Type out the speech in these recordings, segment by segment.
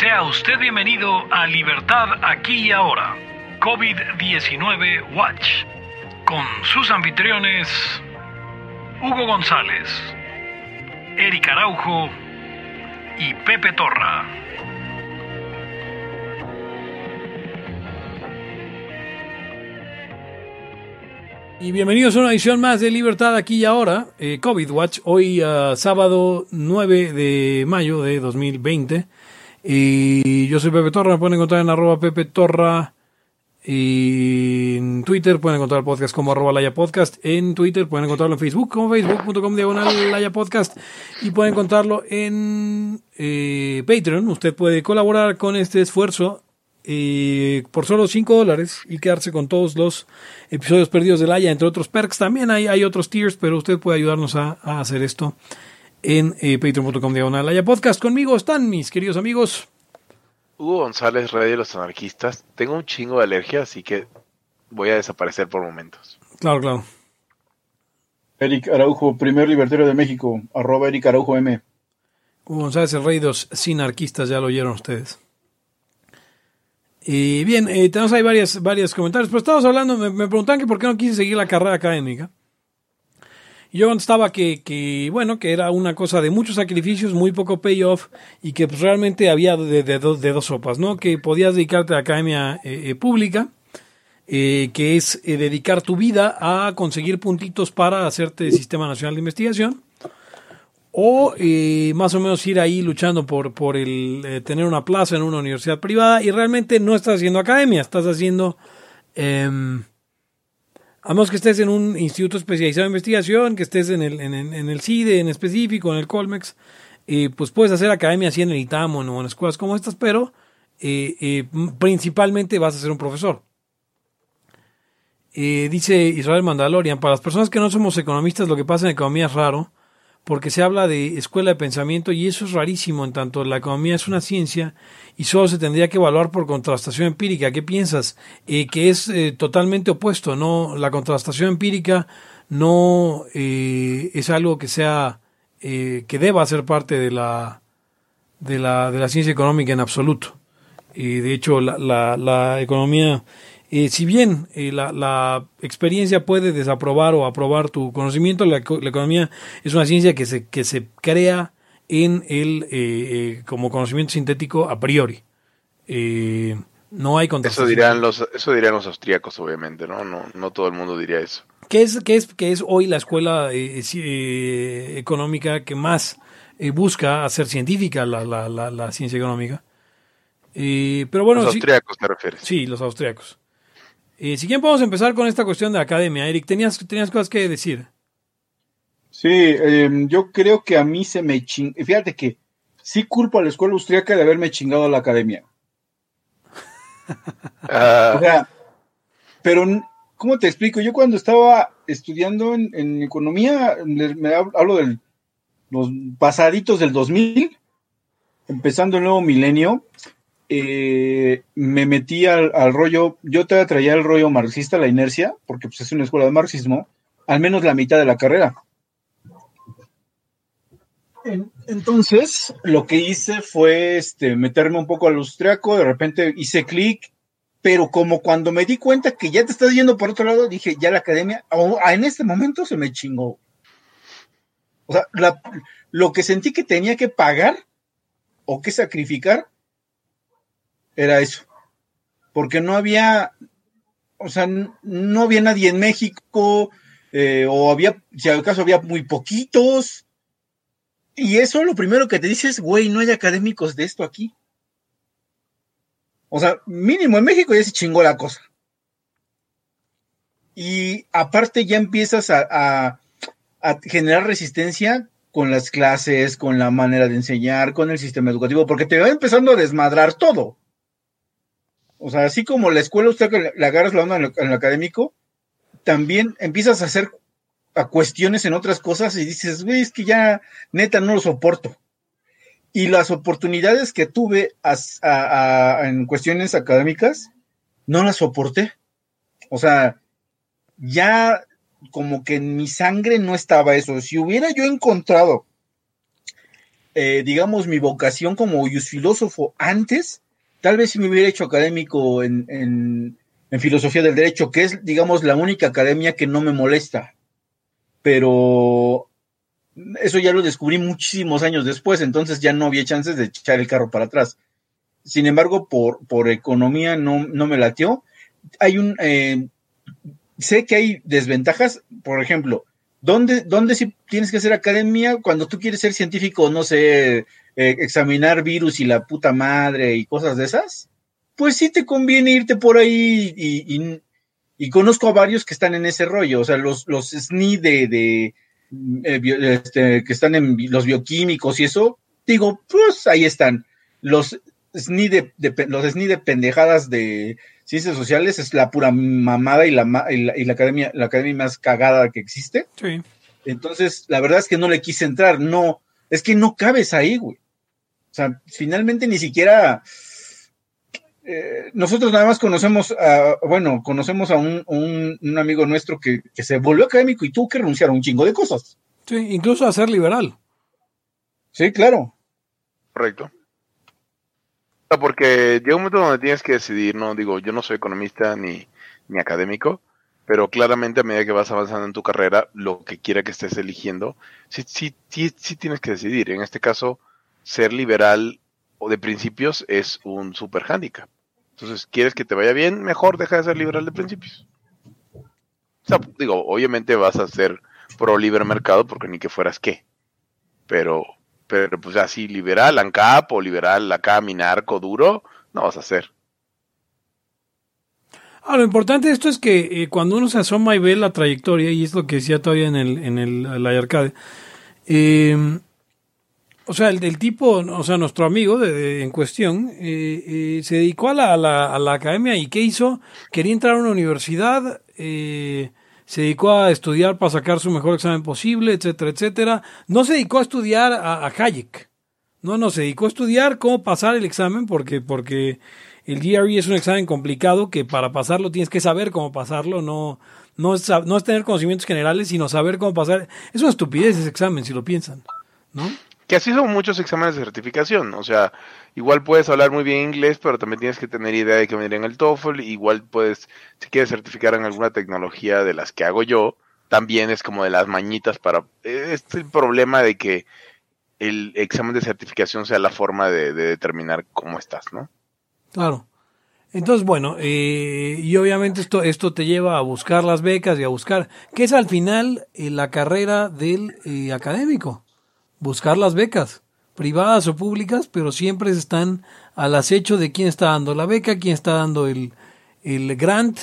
Sea usted bienvenido a Libertad aquí y ahora, COVID-19 Watch, con sus anfitriones Hugo González, Eric Araujo y Pepe Torra. Y bienvenidos a una edición más de Libertad aquí y ahora, eh, COVID Watch, hoy uh, sábado 9 de mayo de 2020. Y yo soy Pepe Torra, me pueden encontrar en arroba Pepe Torra y en Twitter, pueden encontrar el podcast como arroba Laya Podcast, en Twitter pueden encontrarlo en Facebook como facebook.com diagonal Laya Podcast y pueden encontrarlo en eh, Patreon. Usted puede colaborar con este esfuerzo eh, por solo 5 dólares y quedarse con todos los episodios perdidos de Laya, entre otros perks. También hay, hay otros tiers, pero usted puede ayudarnos a, a hacer esto en eh, patreon.com diagonal Podcast. Conmigo están mis queridos amigos. Hugo González, Rey de los Anarquistas. Tengo un chingo de alergia, así que voy a desaparecer por momentos. Claro, claro. Eric Araujo, primer libertario de México, arroba Eric Araujo M. Hugo González, el rey de los sinarquistas, ya lo oyeron ustedes. Y bien, eh, tenemos ahí varias, varios comentarios, pero estamos hablando, me, me preguntan que por qué no quise seguir la carrera académica. Yo contestaba que, que, bueno, que era una cosa de muchos sacrificios, muy poco payoff y que pues, realmente había de, de, dos, de dos sopas, ¿no? Que podías dedicarte a la academia eh, eh, pública, eh, que es eh, dedicar tu vida a conseguir puntitos para hacerte Sistema Nacional de Investigación, o eh, más o menos ir ahí luchando por, por el tener una plaza en una universidad privada y realmente no estás haciendo academia, estás haciendo... a menos que estés en un instituto especializado en investigación, que estés en el, en, en- el CIDE en específico, en el Colmex, eh, pues puedes hacer academia así en el ITAM o en, escuelas como estas, pero eh, eh, principalmente vas a ser un profesor. Eh, dice Israel Mandalorian, para las personas que no somos economistas, lo que pasa en economía es raro, porque se habla de escuela de pensamiento y eso es rarísimo, en tanto la economía es una ciencia y solo se tendría que evaluar por contrastación empírica. ¿Qué piensas? Eh, que es eh, totalmente opuesto, ¿no? La contrastación empírica no eh, es algo que sea, eh, que deba ser parte de la, de la, de la ciencia económica en absoluto. Y de hecho, la, la, la economía, eh, si bien eh, la, la experiencia puede desaprobar o aprobar tu conocimiento, la, eco- la economía es una ciencia que se, que se crea en el, eh, eh, como conocimiento sintético a priori. Eh, no hay Eso dirán los, eso dirán los austríacos, obviamente, ¿no? No, no todo el mundo diría eso. ¿Qué es, qué es, qué es hoy la escuela económica que más busca hacer científica la, la, la, la ciencia económica? Eh, pero bueno, los sí- austríacos te refieres. Sí, los austriacos. Eh, si quieren podemos empezar con esta cuestión de la academia. Eric, tenías, tenías cosas que decir. Sí, eh, yo creo que a mí se me ching... Fíjate que sí culpo a la escuela austriaca de haberme chingado a la academia. Ah, O sea, pero, ¿cómo te explico? Yo cuando estaba estudiando en, en economía, me hab- hablo de los pasaditos del 2000, empezando el nuevo milenio, eh, me metí al, rollo, yo te traía el rollo marxista, la inercia, porque pues, es una escuela de marxismo, al menos la mitad de la carrera. En- Entonces, lo que hice fue este, meterme un poco al austriaco, de repente hice clic, pero como cuando me di cuenta que ya te estás yendo por otro lado, dije, ya la academia, en este momento se me chingó. O sea, lo que sentí que tenía que pagar o que sacrificar era eso. Porque no había, o sea, no había nadie en México, eh, o había, si acaso había muy poquitos. Y eso lo primero que te dices, güey, no hay académicos de esto aquí. O sea, mínimo en México ya se chingó la cosa. Y aparte ya empiezas a, a- a generar resistencia con las clases, con la manera de enseñar, con el sistema educativo, porque te va empezando a desmadrar todo. O sea, así como la escuela, usted que le- agarras la onda en lo, académico, también empiezas a hacer a cuestiones en otras cosas y dices, güey, es que ya neta no lo soporto. Y las oportunidades que tuve en cuestiones académicas, no las soporté. O sea, ya como que en mi sangre no estaba eso. Si hubiera yo encontrado eh, digamos, mi vocación como filósofo antes, tal vez si me hubiera hecho académico en, en, filosofía del derecho, que es, digamos, la única academia que no me molesta. Pero eso ya lo descubrí muchísimos años después, entonces ya no había chances de echar el carro para atrás. Sin embargo, por, por economía no, no me latió. Hay un, eh, sé que hay desventajas, por ejemplo, ¿dónde, dónde si tienes que hacer academia cuando tú quieres ser científico, no sé, eh, examinar virus y la puta madre y cosas de esas? Pues sí te conviene irte por ahí y, y, conozco a varios que están en ese rollo, o sea, los, los SNI de, de eh, este, que están en los bioquímicos y eso, digo, pues ahí están. Los SNI de, los SNI de pendejadas de ciencias sociales es la pura mamada y la, y la, academia, la academia más cagada que existe. Sí. Entonces, la verdad es que no le quise entrar, no, es que no cabes ahí, güey. O sea, finalmente ni siquiera eh, nosotros nada más conocemos a, bueno, conocemos a un, un, amigo nuestro que, que, se volvió académico y tuvo que renunciar a un chingo de cosas. Sí, incluso a ser liberal. Sí, claro. Correcto. Porque llega un momento donde tienes que decidir, no digo, yo no soy economista ni, ni académico, pero claramente a medida que vas avanzando en tu carrera, lo que quiera que estés eligiendo, sí, sí, sí, sí tienes que decidir. En este caso, ser liberal o de principios es un super handicap. Entonces, ¿quieres que te vaya bien? Mejor deja de ser liberal de principios. O sea, digo, obviamente vas a ser pro libre mercado porque ni que fueras qué. Pero, pero pues así liberal ANCAP o liberal acá minarco duro, no vas a ser. Ah, lo importante de esto es que eh, cuando uno se asoma y ve la trayectoria, y es lo que decía todavía en el, en el, arcade, eh, o sea, el, tipo, o sea, nuestro amigo de, en cuestión, eh, eh, se dedicó a la, a, la, academia y ¿qué hizo? Quería entrar a una universidad, se dedicó a estudiar para sacar su mejor examen posible, etcétera, etcétera. No se dedicó a estudiar a, Hayek. No, no, se dedicó a estudiar cómo pasar el examen porque, porque el GRE es un examen complicado que para pasarlo tienes que saber cómo pasarlo, no, no, es, no es tener conocimientos generales, sino saber cómo pasar. Es una estupidez ese examen, si lo piensan, ¿no? Que así son muchos exámenes de certificación. O sea, igual puedes hablar muy bien inglés, pero también tienes que tener idea de que venir en el TOEFL. Igual puedes, si quieres certificar en alguna tecnología de las que hago yo, también es como de las mañitas para... Es el problema de que el examen de certificación sea la forma de, determinar cómo estás, ¿no? Claro. Entonces, bueno, eh, y obviamente esto, esto te lleva a buscar las becas y a buscar, ¿qué es al final eh, la carrera del eh, académico? buscar las becas, privadas o públicas, pero siempre están al acecho de quién está dando la beca, quién está dando el, el grant,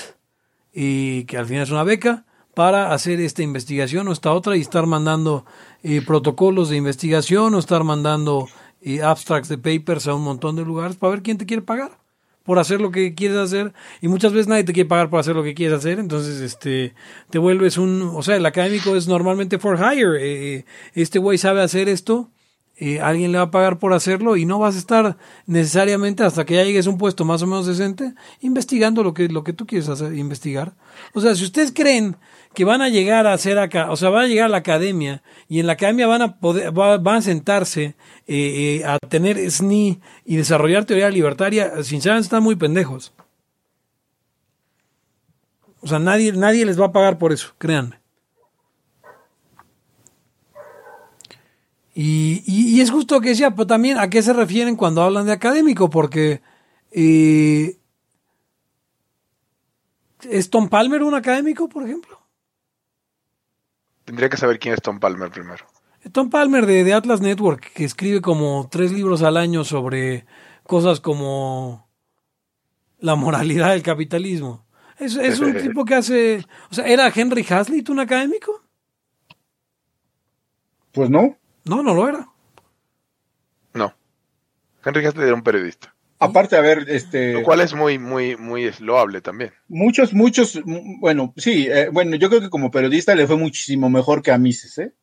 y que al final es una beca, para hacer esta investigación o esta otra y estar mandando eh, protocolos de investigación o estar mandando eh, abstracts de papers a un montón de lugares para ver quién te quiere pagar por hacer lo que quieres hacer. Y muchas veces nadie te quiere pagar por hacer lo que quieres hacer, entonces este te vuelves un, o sea, el académico es normalmente for hire, eh, este güey sabe hacer esto, eh, alguien le va a pagar por hacerlo y no vas a estar necesariamente hasta que ya llegues a un puesto más o menos decente investigando lo que, lo que tú quieres hacer, investigar. O sea, si ustedes creen que van a llegar a hacer acá, o sea, van a llegar a la academia y en la academia van a poder, van a sentarse eh, eh, a tener SNI y desarrollar teoría libertaria, sinceramente están muy pendejos. O sea, nadie, nadie les va a pagar por eso, créanme. Y, y, es justo que decía, pero también a qué se refieren cuando hablan de académico, porque eh, ¿es Tom Palmer un académico, por ejemplo? Tendría que saber quién es Tom Palmer primero. Tom Palmer de, Atlas Network, que escribe como tres libros al año sobre cosas como la moralidad del capitalismo. Es, es un tipo que hace... O sea, ¿era Henry Hazlitt un académico? Pues no. No, no lo era. No. Henry Hazlitt era un periodista. Aparte, a ver, este... Lo cual es muy, muy, muy loable también. Muchos, muchos, bueno, sí, eh, bueno, yo creo que como periodista le fue muchísimo mejor que a Mises, ¿eh?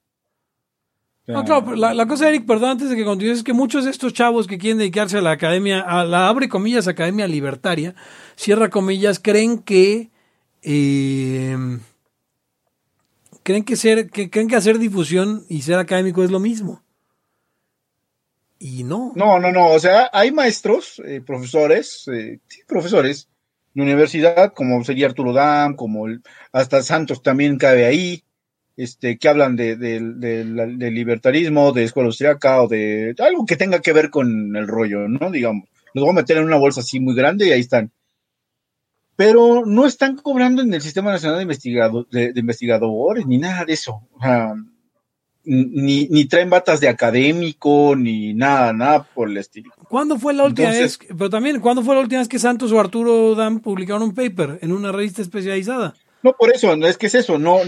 No, claro, la, la, cosa, Eric, perdón, antes de que continúes, es que muchos de estos chavos que quieren dedicarse a la academia, a la abre comillas academia libertaria, cierra comillas, creen que eh, creen que ser, que creen que hacer difusión y ser académico es lo mismo. Y no. No, no, no. O sea, hay maestros, eh, profesores, eh, sí, profesores de universidad, como sería Arturo Dam, como el- hasta Santos también cabe ahí, este, que hablan de, de- de del libertarismo, de escuela austriaca o de algo que tenga que ver con el rollo, ¿no? Digamos. Los voy a meter en una bolsa así muy grande y ahí están. Pero no están cobrando en el Sistema Nacional de, Investigado- de- de Investigadores ni nada de eso. O sea, ni, ni traen batas de académico, ni nada, nada por el estilo. ¿Cuándo fue la última Entonces- vez? Pero también, ¿cuándo fue la última vez que Santos o Arturo Dan publicaron un paper en una revista especializada? No, por eso, es que es eso, no.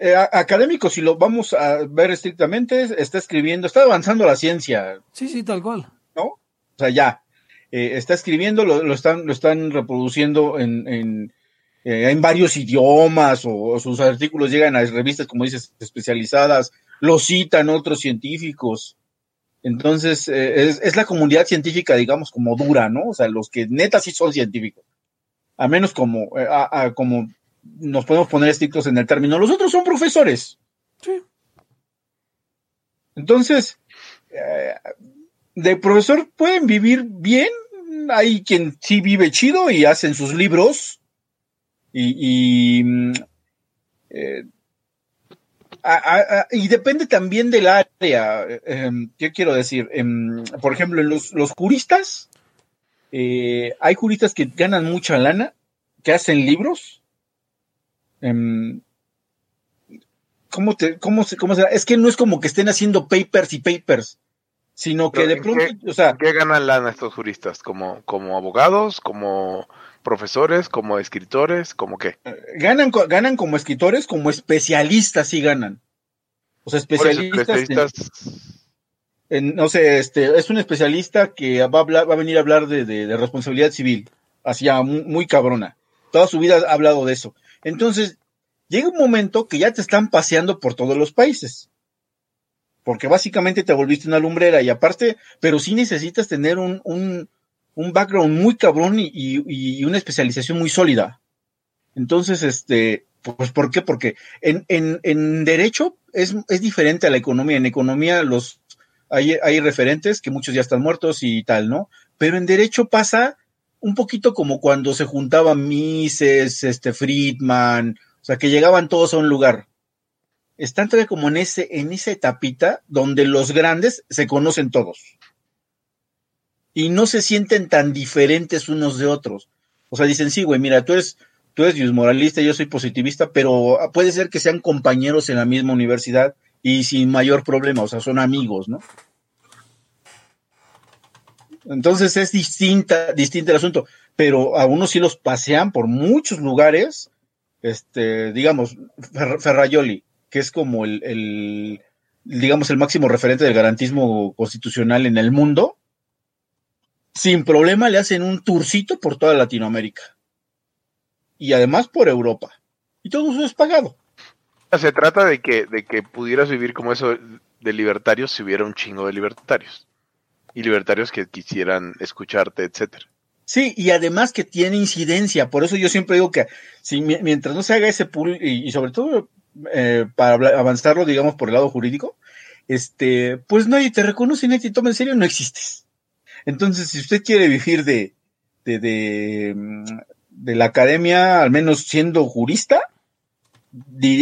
eh, académico, si lo vamos a ver estrictamente, está escribiendo, está avanzando la ciencia, Sí, sí, tal cual. ¿no? O sea, ya. Eh, está escribiendo, lo, lo están, lo están reproduciendo en, en, eh, en varios idiomas, o, o sus artículos llegan a revistas, como dices, especializadas, lo citan otros científicos. Entonces, eh, es, es la comunidad científica, digamos, como dura, ¿no? O sea, los que neta sí son científicos. A menos como, eh, a- a- como nos podemos poner estrictos en el término. Los otros son profesores. Sí. Entonces, eh, de profesor pueden vivir bien. Hay quien sí vive chido y hacen sus libros. Y, y, mm, eh, a- y depende también del área. Eh, ¿Qué quiero decir? Em, por ejemplo, los, los juristas, eh, hay juristas que ganan mucha lana, que hacen libros. Em, ¿Cómo te, cómo se, cómo será? Es que no es como que estén haciendo papers y papers, sino que Pero, de ¿en pronto, o sea, ¿Qué ganan lana estos juristas? ¿Como, como abogados? ¿Como profesores? ¿Como escritores? ¿Como qué? ganan, co- ganan como escritores, como especialistas sí ganan. O sea, especialistas, en- no sé, este, es un especialista que va a, hablar, va a venir a hablar de, de- de responsabilidad civil, ya muy, muy cabrona. Toda su vida ha hablado de eso. Entonces, llega un momento que ya te están paseando por todos los países. Porque básicamente te volviste una lumbrera y aparte, pero sí necesitas tener un, un, un background muy cabrón y, y- y una especialización muy sólida. Entonces, este, pues, ¿por qué? Porque en, en, en derecho es, es diferente a la economía. En economía los, hay, hay referentes que muchos ya están muertos y tal, ¿no? Pero en derecho pasa un poquito como cuando se juntaban Mises, este Friedman, o sea, que llegaban todos a un lugar. Están todavía como en ese, en esa etapita donde los grandes se conocen todos. Y no se sienten tan diferentes unos de otros. O sea, dicen, sí, güey, mira, tú eres, tú eres moralista, yo soy positivista, pero puede ser que sean compañeros en la misma universidad y sin mayor problema, o sea, son amigos, ¿no? Entonces es distinta, distinto el asunto, pero a unos sí los pasean por muchos lugares, este, digamos, Fer- Ferrayoli, que es como el, el, digamos, el máximo referente del garantismo constitucional en el mundo, sin problema le hacen un tourcito por toda Latinoamérica. Y además por Europa. Y todo eso es pagado. Se trata de que, de que pudieras vivir como eso de libertarios si hubiera un chingo de libertarios. Y libertarios que quisieran escucharte, etcétera. Sí, y además que tiene incidencia. Por eso yo siempre digo que si mi- mientras no se haga ese pool, y, y sobre todo eh, para avanzarlo, digamos, por el lado jurídico, este, pues nadie te reconoce, nadie te toma en serio, no existes. Entonces, si usted quiere vivir de, de, de, mm, la academia, al menos siendo jurista,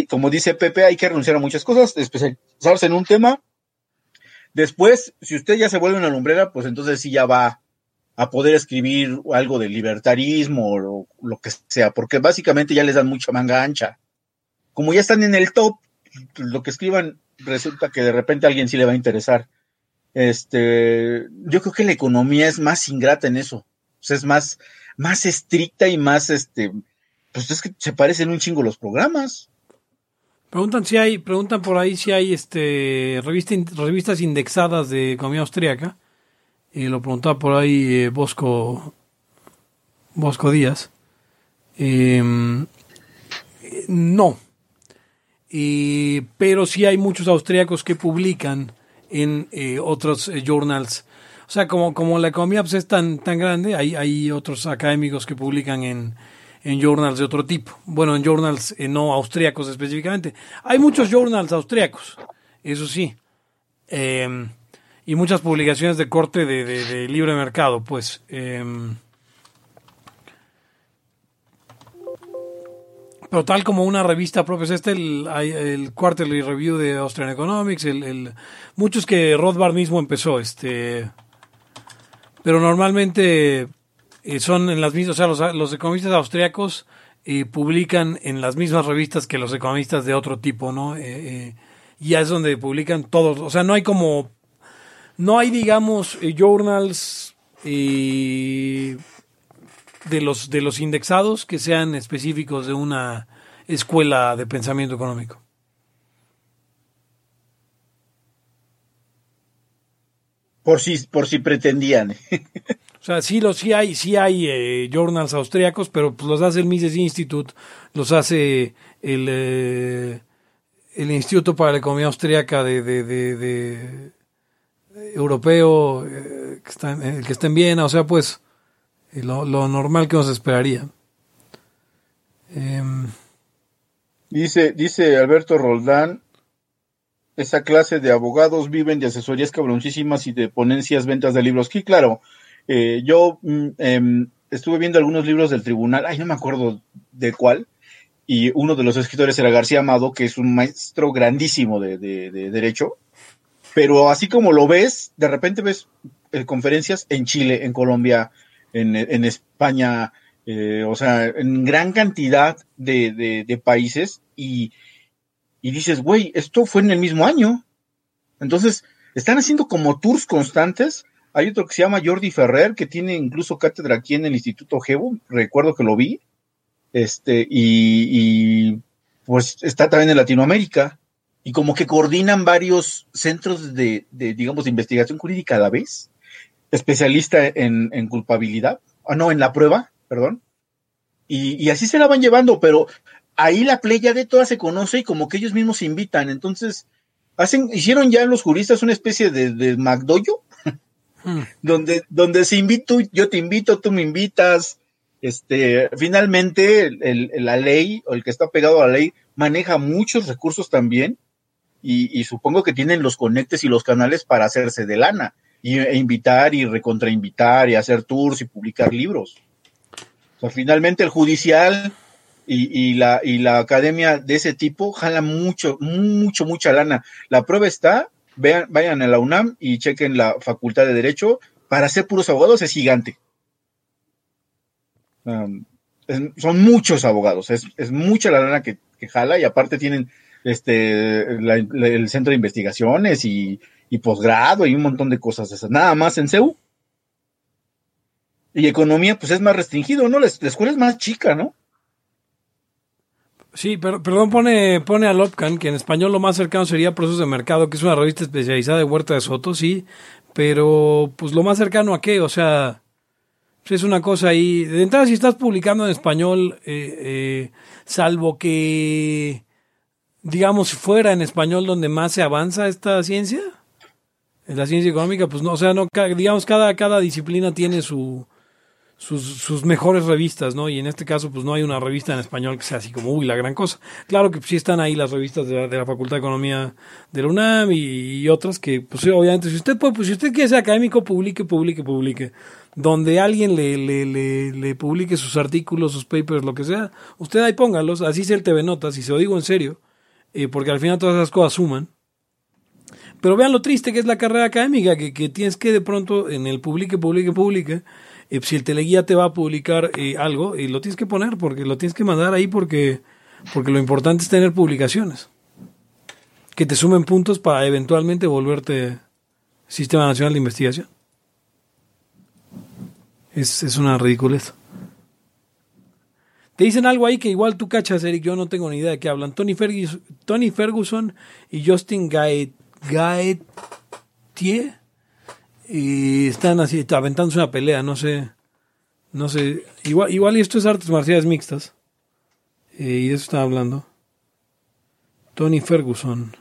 como dice Pepe, hay que renunciar a muchas cosas, especializarse en un tema. Después, si usted ya se vuelve una lumbrera, pues entonces sí ya va a poder escribir algo de libertarismo o lo, lo que sea, porque básicamente ya les dan mucha manga ancha. Como ya están en el top, lo que escriban resulta que de repente a alguien sí le va a interesar. Este, yo creo que la economía es más ingrata en eso. O sea, es más, más estricta y más, este, pues es que se parecen un chingo los programas. Preguntan si hay, preguntan por ahí si hay este revista, revistas indexadas de economía austríaca. Y lo preguntaba por ahí eh, Bosco, Bosco Díaz. Eh, no. Pero sí hay muchos austríacos que publican en eh, otros eh, journals. O sea, como, como la economía pues, es tan, tan grande, hay, hay otros académicos que publican en, en journals de otro tipo. Bueno, en journals eh, no austríacos específicamente. Hay muchos journals austríacos, eso sí. Eh, y muchas publicaciones de corte de, de- de libre mercado, pues. Pero tal como una revista propia, es este el, el Quarterly Review de Austrian Economics, el, el- muchos que Rothbard mismo empezó, este, pero normalmente eh, son en las mismas, o sea, los, los economistas austriacos eh, publican en las mismas revistas que los economistas de otro tipo, ¿no? Eh, eh, y es donde publican todos, o sea, no hay como, no hay, digamos, eh, journals eh, de los de los indexados que sean específicos de una escuela de pensamiento económico. Por si, por si pretendían. O sea, sí, los, sí hay, sí hay eh, journals austriacos, pero pues, los hace el Mises Institute, los hace el, eh, el Instituto para la Economía Austriaca de, de, de- de- de europeo, eh, que, está, en- eh, que está en Viena, o sea, pues lo, normal que nos esperaría. Em, Dice, dice Alberto Roldán, esa clase de abogados viven de asesorías cabroncísimas y de ponencias, ventas de libros. Sí, claro. Eh, yo mm, em, estuve viendo algunos libros del tribunal, ay, no me acuerdo de cuál, y uno de los escritores era García Amado, que es un maestro grandísimo de, de- de derecho, pero así como lo ves, de repente ves eh, conferencias en Chile, en Colombia, en, en España, eh, o sea, en gran cantidad de, de- de países y, y dices, güey, esto fue en el mismo año. Entonces, están haciendo como tours constantes. Hay otro que se llama Jordi Ferrer, que tiene incluso cátedra aquí en el Instituto Gebo, recuerdo que lo vi. Este, y, y, pues está también en Latinoamérica. Y como que coordinan varios centros de, de, digamos, de investigación jurídica a la vez. Especialista en, en culpabilidad, ah, no, en la prueba, perdón. Y, y así se la van llevando, pero ahí la playa de todas se conoce y como que ellos mismos se invitan. Entonces, hacen, hicieron ya los juristas una especie de, de McDoyo, hmm. donde, donde se invito, yo te invito, tú me invitas. Este, finalmente, el- el- la ley, o el que está pegado a la ley, maneja muchos recursos también, y, y supongo que tienen los conectes y los canales para hacerse de lana, y, e invitar y recontrainvitar, y hacer tours y publicar libros. O sea, finalmente el judicial y, y la, y la academia de ese tipo jala mucho, mucho, mucha lana. La prueba está, vean, vayan a la UNAM y chequen la facultad de Derecho, para ser puros abogados es gigante. Um, son muchos abogados, es, es mucha la lana que, que jala y aparte tienen este el centro de investigaciones y, y posgrado y un montón de cosas de esas. Nada más en CEU. Y economía, pues es más restringido, ¿no? La, la escuela es más chica, ¿no? Sí, pero, perdón, pone, pone a Lopcan, que en español lo más cercano sería Procesos de Mercado, que es una revista especializada de Huerta de Soto, sí, pero pues lo más cercano a qué, o sea, pues, es una cosa ahí. De entrada, si estás publicando en español, eh, eh, salvo que, digamos, fuera en español donde más se avanza esta ciencia, en la ciencia económica, pues no, o sea, no, digamos, cada, cada disciplina tiene su, sus, mejores revistas, ¿no? Y en este caso, pues no hay una revista en español que sea así como, uy, la gran cosa. Claro que sí están ahí las revistas de la, de la Facultad de Economía de la UNAM y, y otras que, pues obviamente, si usted puede, pues si usted quiere ser académico, publique, publique, publique. Donde alguien le, le, le, le publique sus artículos, sus papers, lo que sea, usted ahí póngalos, así sea el TV Notas, y se lo digo en serio, eh, porque al final todas esas cosas suman. Pero vean lo triste que es la carrera académica, que, tienes que de pronto en el publique, publique, publique, eh, si el teleguía te va a publicar eh, algo, y lo tienes que poner, porque lo tienes que mandar ahí porque, porque lo importante es tener publicaciones. Que te sumen puntos para eventualmente volverte Sistema Nacional de Investigación. Es, es una ridiculez. Te dicen algo ahí que igual tú cachas, Eric, yo no tengo ni idea de qué hablan. Tony Ferguson, Tony Ferguson y Justin Gaet, Gaetier y están así aventándose una pelea, no sé, no sé, igual, igual esto es artes marciales mixtas eh, y de eso están hablando. Tony Ferguson.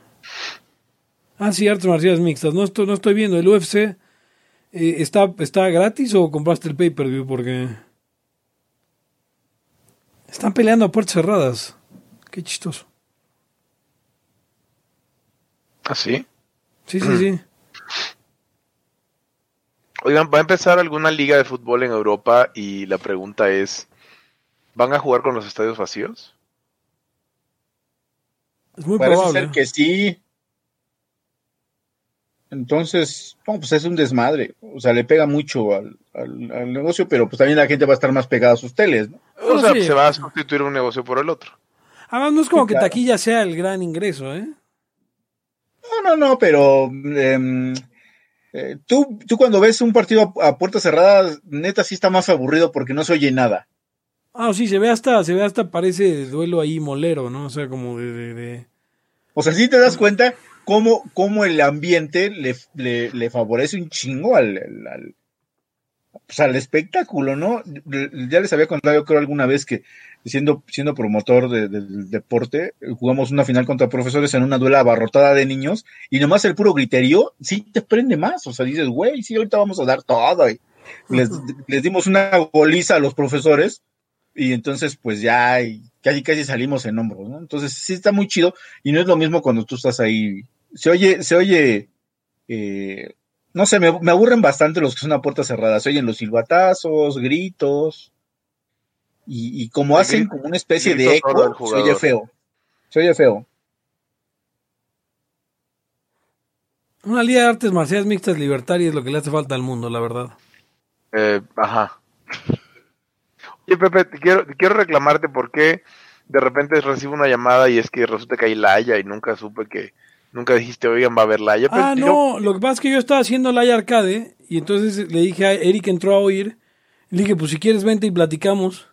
Ah, sí, artes marciales mixtas. No estoy, no estoy viendo. El UFC eh, está, está gratis o compraste el pay-per-view porque están peleando a puertas cerradas. Qué chistoso. ¿Ah, sí? Sí, sí, sí. Oigan, va a empezar alguna liga de fútbol en Europa y la pregunta es, ¿van a jugar con los estadios vacíos? Es muy Parece probable. ser que sí. Entonces, no, pues es un desmadre. O sea, le pega mucho al, al- al negocio, pero pues también la gente va a estar más pegada a sus teles, ¿no? O No, sea, sí. se va a sustituir un negocio por el otro. Además, no es como Sí, que claro. taquilla sea el gran ingreso, ¿eh? No, no, no, pero em, eh, tú, tú cuando ves un partido a, a puertas cerradas, neta sí está más aburrido porque no se oye nada. Ah, sí, se ve hasta, se ve hasta, parece duelo ahí molero, ¿no? O sea, como de, de- de- O sea, sí te das cuenta cómo, cómo el ambiente le, le, le favorece un chingo al, al, al- pues, al espectáculo, ¿no? Ya les había contado, yo creo, alguna vez que siendo, siendo promotor de- del deporte, jugamos una final contra profesores en una duela abarrotada de niños y nomás el puro griterío sí te prende más. O sea, dices, güey, sí, ahorita vamos a dar todo. Y les, les dimos una goliza a los profesores y entonces pues ya y casi casi salimos en hombros, ¿no? Entonces sí está muy chido y no es lo mismo cuando tú estás ahí. Se oye, se oye, eh, no sé, me, me aburren bastante los que son a puerta cerrada. Se oyen los silbatazos, gritos y, y como El hacen grito- como una especie de eco, se oye feo. Se oye feo. Una liga de artes marciales mixtas libertarias es lo que le hace falta al mundo, la verdad. Eh, ajá. Oye, Pepe, te quiero, te quiero reclamarte porque de repente recibo una llamada y es que resulta que hay Laia y nunca supe que, nunca dijiste, oigan, va a haber Laia. Pero Ah, yo- no, lo que pasa es que yo estaba haciendo la arcade y entonces le dije a Eric entró a oír, le dije, pues si quieres vente y platicamos.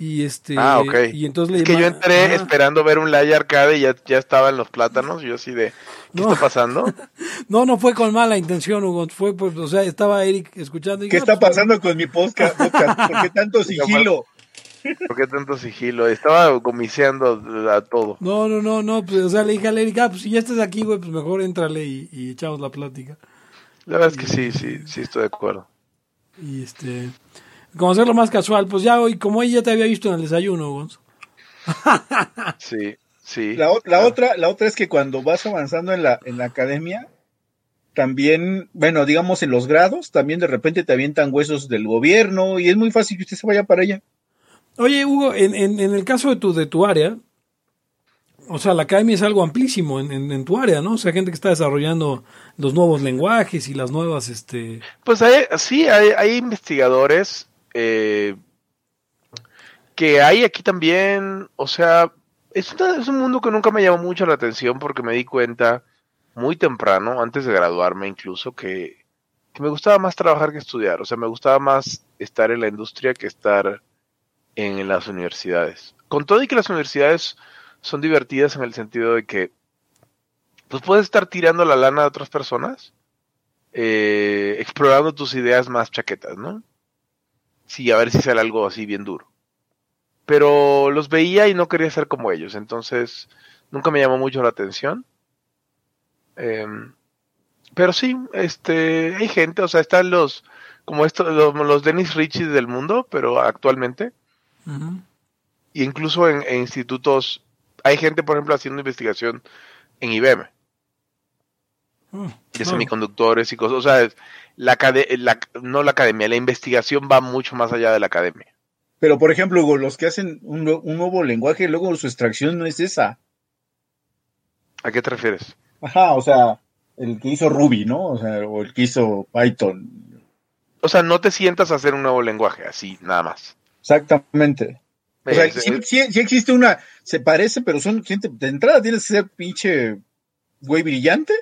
Y este Ah, ok. y entonces le Es que yo entré esperando ver un Laia Arcade y ya, ya estaban los plátanos. Y yo así de, ¿qué No. está pasando? No, no fue con mala intención, Hugo, fue pues, o sea, estaba Eric escuchando y ¿Qué dije, está "Ah, pues, pasando con mi podcast? podcast? ¿Por qué tanto sigilo? ¿Por qué tanto sigilo? Estaba gomiseando a todo. No, no, no, no, pues, o sea, le dije a Eric, ah, pues si ya estás aquí, güey, pues mejor éntrale y, y echamos la plática. La verdad es que sí, sí, sí estoy de acuerdo. Y este, como hacerlo más casual, pues ya hoy, como ella te había visto en el desayuno, Gonz. Sí, sí. La, la Claro. otra, la otra es que cuando vas avanzando en la, en la academia, también, bueno, digamos en los grados, también de repente te avientan huesos del gobierno y es muy fácil que usted se vaya para allá. Oye, Hugo, en, en, el caso de tu, de tu área, o sea, la academia es algo amplísimo en, en, tu área, ¿no? O sea, gente que está desarrollando los nuevos lenguajes y las nuevas, este... Pues hay, sí, hay, investigadores eh, que hay aquí también, o sea, es, es un mundo que nunca me llamó mucho la atención porque me di cuenta muy temprano, antes de graduarme incluso, que, que me gustaba más trabajar que estudiar, o sea, me gustaba más estar en la industria que estar en las universidades. Con todo y que las universidades son divertidas en el sentido de que pues puedes estar tirando la lana de otras personas, eh, explorando tus ideas más chaquetas, ¿no? Sí, a ver si sale algo así bien duro. Pero los veía y no quería ser como ellos, entonces nunca me llamó mucho la atención. Em, pero sí, este, hay gente, o sea, están los, como estos, los, los Dennis Richie del mundo, pero actualmente, y incluso en, en institutos, hay gente, por ejemplo, haciendo investigación en IBM Mm, de claro. semiconductores y cosas. O sea, la, no la academia, la investigación va mucho más allá de la academia. Pero, por ejemplo, Hugo, los que hacen un nuevo lenguaje, luego su extracción no es esa. ¿A qué te refieres? Ajá, o sea, el que hizo Ruby, ¿no? O sea, o el que hizo Python. O sea, no te sientas a hacer un nuevo lenguaje, así, nada más. Exactamente. O sea, Es- sí, es- sí- sí existe una, se parece, pero son, siente- de entrada tienes que ser pinche güey brillante.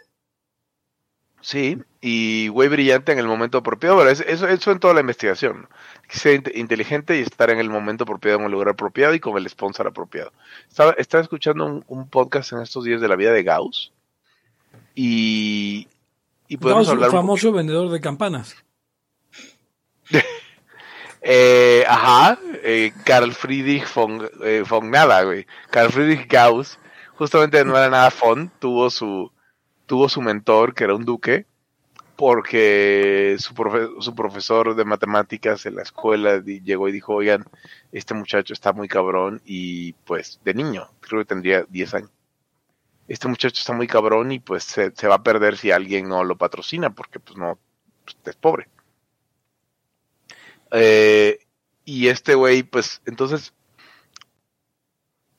sí, y güey brillante en el momento apropiado, pero es- eso, eso en toda la investigación. ¿no? Ser inte- inteligente y estar en el momento apropiado, en el lugar apropiado y con el sponsor apropiado. Estaba, estaba escuchando un, un podcast en estos días de la vida de Gauss y, y podemos Gauss, hablar un famoso vendedor de campanas. Eh, ajá, eh, Carl Friedrich von, eh, von nada, güey. Carl Friedrich Gauss, justamente no era nada von, tuvo su, tuvo su mentor, que era un duque, porque su, profe- su profesor de matemáticas en la escuela llegó y dijo, oigan, este muchacho está muy cabrón, y pues, de niño, creo que tendría 10 años. Este muchacho está muy cabrón y pues se, se va a perder si alguien no lo patrocina, porque pues no, pues, es pobre. Eh, y este güey, pues entonces,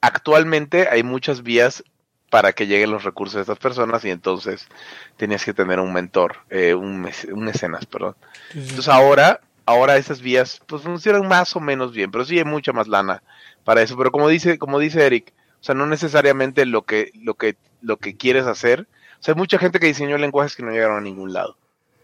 actualmente hay muchas vías para que lleguen los recursos de estas personas y entonces tenías que tener un mentor, eh, un, un mecenas, perdón. Entonces ahora, ahora esas vías pues funcionan más o menos bien, pero sí hay mucha más lana para eso. Pero como dice, como dice Eric, o sea, no necesariamente lo que, lo que, lo que quieres hacer. O sea, hay mucha gente que diseñó lenguajes que no llegaron a ningún lado.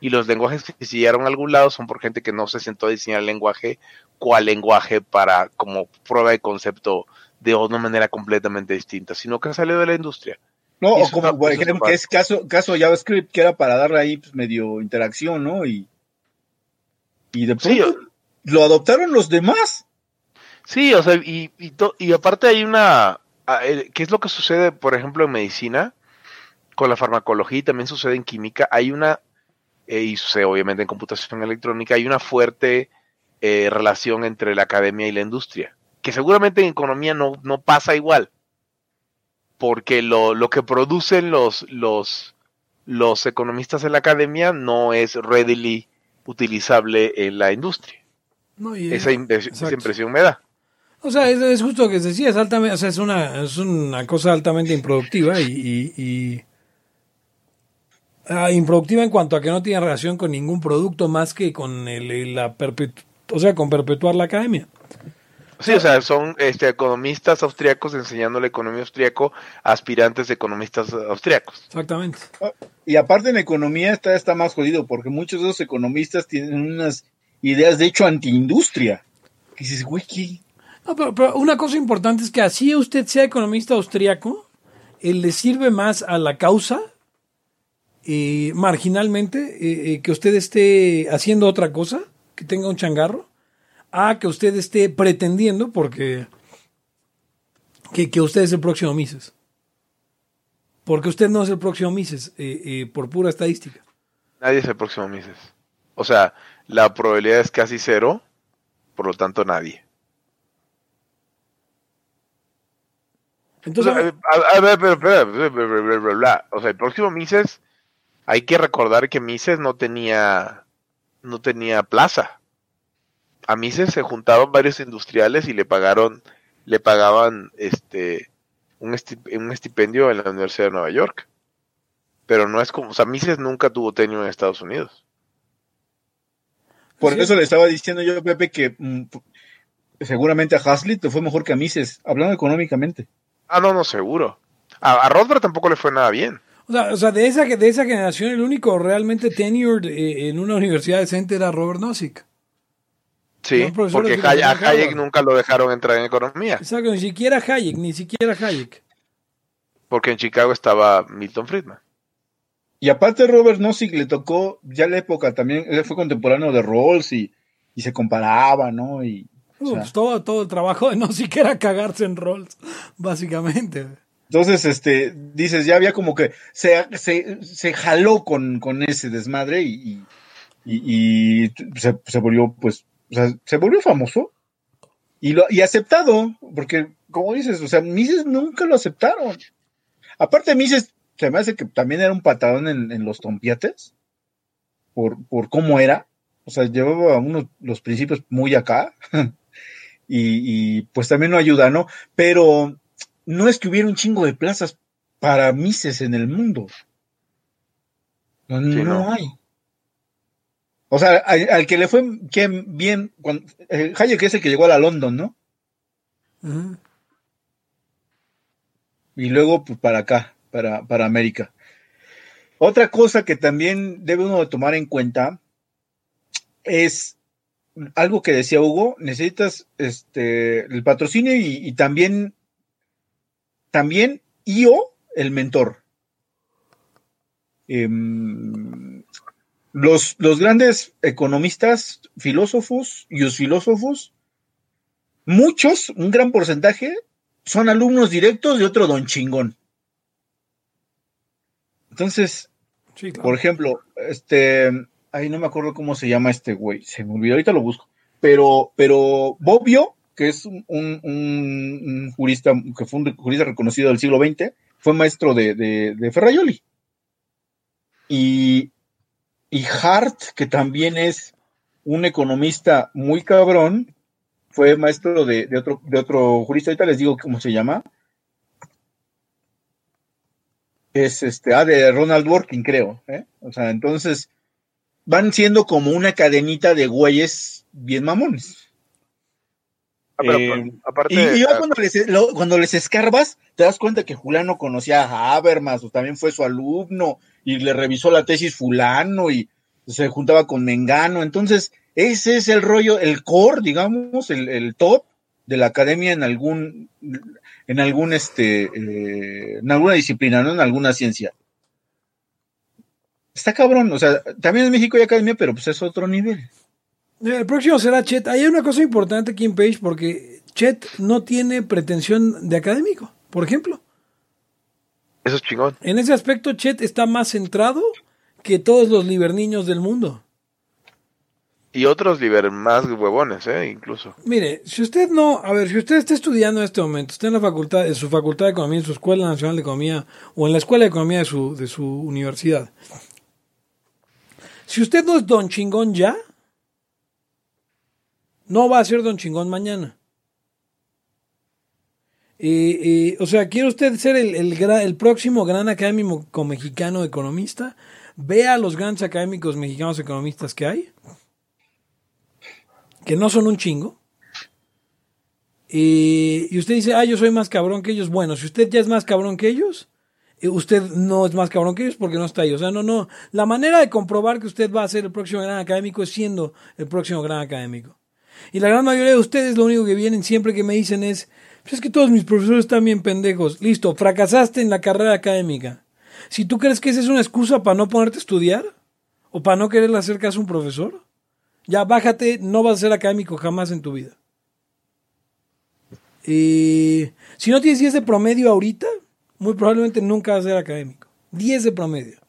Y los lenguajes que sí llegaron a algún lado son por gente que no se sentó a diseñar el lenguaje, cuál lenguaje para, como prueba de concepto de una manera completamente distinta, sino que salió de la industria. No, o como por ejemplo, que es caso, caso JavaScript, que era para darle ahí pues, medio interacción, ¿no? Y, y de pronto lo adoptaron los demás. Sí, o sea, y, y, y aparte hay una, ¿qué es lo que sucede, por ejemplo, en medicina? Con la farmacología y también sucede en química, hay una, eh, y sucede obviamente en computación electrónica, hay una fuerte eh, relación entre la academia y la industria que seguramente en economía no, no pasa igual, porque lo, lo que producen los, los, los economistas en la academia no es readily utilizable en la industria. esa, impresión me da. O sea, es, justo lo que se decía, es altamente, o sea, es una, es una cosa altamente improductiva y, y, ah, improductiva en cuanto a que no tiene relación con ningún producto más que con el, la o sea, con perpetuar la academia. Sí, o sea, son este, economistas austriacos enseñando la economía austriaco a aspirantes de economistas austriacos. Exactamente. Ah, y aparte en economía está, está más jodido, porque muchos de esos economistas tienen unas ideas de hecho antiindustria. Que dices, güey, No, pero, una cosa importante es que así usted sea economista austriaco, él le sirve más a la causa eh, marginalmente eh, eh, que usted esté haciendo otra cosa, que tenga un changarro, a que usted esté pretendiendo porque que, usted es el próximo Mises. Porque usted no es el próximo Mises, eh, eh, por pura estadística. Nadie es el próximo Mises. O sea, la probabilidad es casi cero, por lo tanto nadie. Entonces, a, ver, pero, o sea, el próximo Mises, hay que recordar que Mises no tenía, no tenía plaza a Mises se juntaban varios industriales y le pagaron, le pagaban este un, estipendio en la Universidad de Nueva York. Pero no es como, o sea, Mises nunca tuvo tenio en Estados Unidos. Por eso le estaba diciendo yo, Pepe, que mm, seguramente a Hazlitt te fue mejor que a Mises, hablando económicamente. Ah, no, no, seguro. A, a tampoco le fue nada bien. O sea, o sea, de, esa, de esa generación, el único realmente tenured eh, en una universidad decente era Robert Nozick. Sí, porque a Hayek nunca lo dejaron entrar en economía. Exacto, ni siquiera Hayek, ni siquiera Hayek. Porque en Chicago estaba Milton Friedman. Y aparte Robert Nozick le tocó ya la época también, él fue contemporáneo de Rawls y, se comparaba, ¿no? Y, pues todo, todo el trabajo de Nozick era cagarse en Rawls, básicamente. Entonces, este, dices, ya había como que se, se, jaló con, con, ese desmadre y, y, se, se volvió pues o sea, se volvió famoso y, lo, y aceptado, porque como dices, o sea, Mises nunca lo aceptaron. Aparte, Mises se me hace que también era un patadón en, los tompiates, por, por cómo era. O sea, llevaba unos los principios muy acá. y, pues también no ayuda, ¿no? Pero no es que hubiera un chingo de plazas para Mises en el mundo. No, no hay. O sea, al, que le fue bien, cuando, eh, Hayek es el que llegó a la London, ¿no? Y luego, pues, para acá, para, para América. Otra cosa que también debe uno tomar en cuenta es algo que decía Hugo, necesitas este el patrocinio y, también también yo el mentor. Em, los, los grandes economistas, filósofos y los filósofos, muchos, un gran porcentaje, son alumnos directos de otro don chingón. Entonces, por ejemplo, este, ahí no me acuerdo cómo se llama este güey, se me olvidó, ahorita lo busco, pero, pero Bobbio, que es un, un, jurista, que fue un jurista reconocido del siglo XX, fue maestro de, de, de. Y y Hart, que también es un economista muy cabrón, fue maestro de, otro, de otro jurista, ahorita les digo cómo se llama. Es este, ah, de Ronald Working, creo. ¿eh? O sea, entonces van siendo como una cadenita de güeyes bien mamones. Ah, eh, y, yo cuando les, cuando les escarbas, te das cuenta que Juliano conocía a Habermas, o también fue su alumno, y le revisó la tesis fulano, y se juntaba con Mengano. Entonces, ese es el rollo, el core, digamos, el, top de la academia en algún, en algún, este, eh, en alguna disciplina, ¿no? En alguna ciencia. Está cabrón, o sea, también en México hay academia, pero pues es otro nivel. El próximo será Chet. Hay una cosa importante aquí en Page porque Chet no tiene pretensión de académico, por ejemplo. Eso es chingón. En ese aspecto, Chet está más centrado que todos los liberniños del mundo. Y otros liber más huevones, ¿eh? Incluso. Mire, si usted no, a ver, si usted está estudiando en este momento, está en la facultad, en su facultad de economía, en su escuela nacional de economía o en la escuela de economía de su, de su universidad. Si usted no es don chingón ya, no va a ser don chingón mañana. o sea, ¿quiere usted ser el, el, el próximo gran académico mexicano economista? Vea los grandes académicos mexicanos economistas que hay, que no son un chingo. y usted dice, ah, yo soy más cabrón que ellos. Bueno, si usted ya es más cabrón que ellos, eh, usted no es más cabrón que ellos porque no está ahí. O sea, no, no. La manera de comprobar que usted va a ser el próximo gran académico es siendo el próximo gran académico. Y la gran mayoría de ustedes lo único que vienen siempre que me dicen es, pues es que todos mis profesores están bien pendejos. Listo, fracasaste en la carrera académica. Si tú crees que esa es una excusa para no ponerte a estudiar o para no querer hacer caso a un profesor, ya bájate, no vas a ser académico jamás en tu vida. Y si no tienes 10 de promedio ahorita, muy probablemente nunca vas a ser académico. 10 de promedio.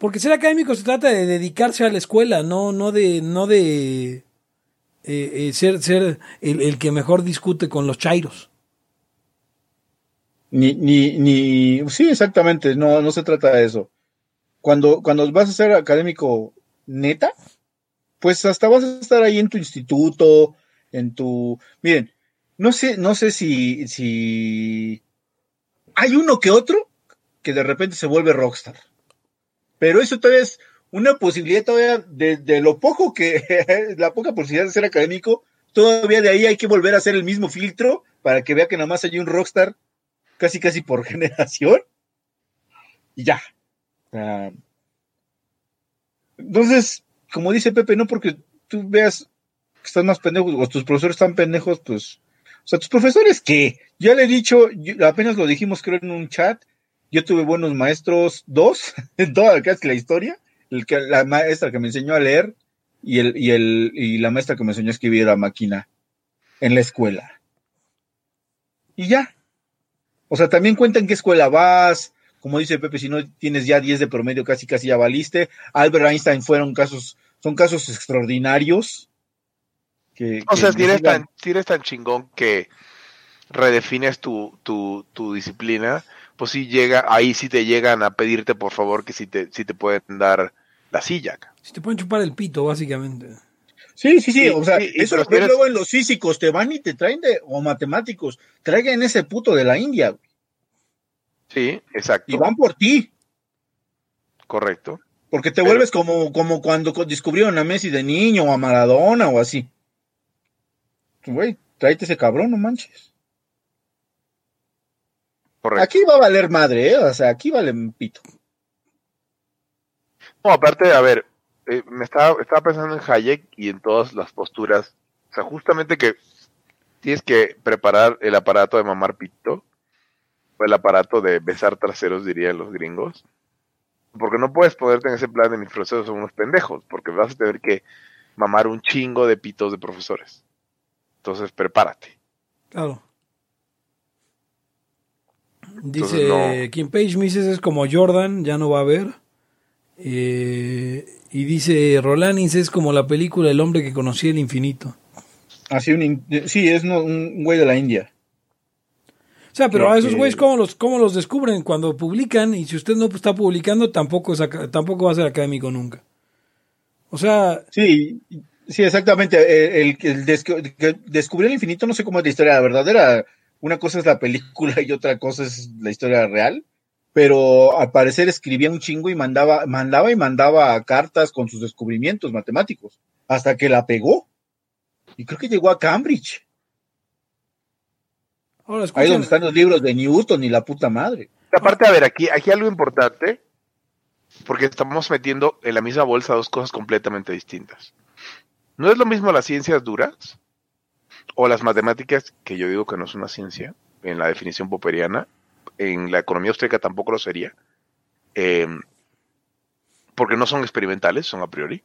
Porque ser académico se trata de dedicarse a la escuela, no, no de, no de eh, eh, ser, ser el, que mejor discute con los chairos. Ni, ni, ni, sí, exactamente, no, no se trata de eso. Cuando, cuando vas a ser académico neta, pues hasta vas a estar ahí en tu instituto, en tu, miren, no sé, no sé si, si hay uno que otro que de repente se vuelve rockstar. Pero eso todavía es una posibilidad todavía de, lo poco que, la poca posibilidad de ser académico, todavía de ahí hay que volver a hacer el mismo filtro para que vea que nada más hay un rockstar casi casi por generación. Y ya. entonces, como dice Pepe, no porque tú veas que estás más pendejo o tus profesores están pendejos, pues. O sea, tus profesores, ¿qué? Ya le he dicho, apenas lo dijimos creo en un chat, yo tuve buenos maestros, dos, en toda casi la historia. El que, la maestra que me enseñó a leer y, el, y, el, y la maestra que me enseñó a escribir a máquina en la escuela. Y ya. O sea, también cuenta en qué escuela vas. Como dice Pepe, si no tienes ya 10 de promedio, casi casi ya valiste. Albert Einstein fueron casos, son casos extraordinarios. Que, o sea, si eres, tan, si eres tan chingón que redefines tu, tu, tu disciplina, pues sí llega, ahí sí te llegan a pedirte por favor que si te, si te pueden dar la silla. Si te pueden chupar el pito, básicamente. Sí, sí, sí, o sea, eso lo luego en los físicos te van y te traen de, o matemáticos, traigan ese puto de la India. Sí, exacto. Y van por ti. Correcto. Porque te vuelves como, como cuando descubrieron a Messi de niño o a Maradona o así. Güey, tráete ese cabrón, no manches. Aquí va a valer madre, ¿eh? O sea, aquí vale un pito. No, aparte, a ver, eh, me estaba, estaba pensando en Hayek y en todas las posturas. O sea, justamente que tienes que preparar el aparato de mamar pito, o el aparato de besar traseros, dirían los gringos. Porque no puedes ponerte en ese plan de mis profesores son unos pendejos, porque vas a tener que mamar un chingo de pitos de profesores. Entonces, prepárate. Claro. Dice Kim Page Mises es como Jordan, ya no va a haber. Eh, y dice Rolanis es como la película El hombre que conocía el infinito. Así un, sí, es un güey de la India. sea, pero que- a esos que- güeyes, ¿cómo los, ¿cómo los descubren? Cuando publican, y si usted no está publicando, tampoco, es tampoco va a ser académico nunca. O sea, Sí, sí, exactamente. El, el que descubrir el infinito, no sé cómo es la historia verdadera. Una cosa es la película y otra cosa es la historia real. Pero al parecer escribía un chingo y mandaba, mandaba y mandaba cartas con sus descubrimientos matemáticos. Hasta que la pegó. Y creo que llegó a Cambridge. ahora Ahí donde están los libros de Newton y la puta madre. Aparte, a ver, aquí, aquí algo importante, porque estamos metiendo en la misma bolsa dos cosas completamente distintas. No es lo mismo las ciencias duras o las matemáticas, que yo digo que no es una ciencia, en la definición popperiana, en la economía austríaca tampoco lo sería, eh, porque no son experimentales, son a priori,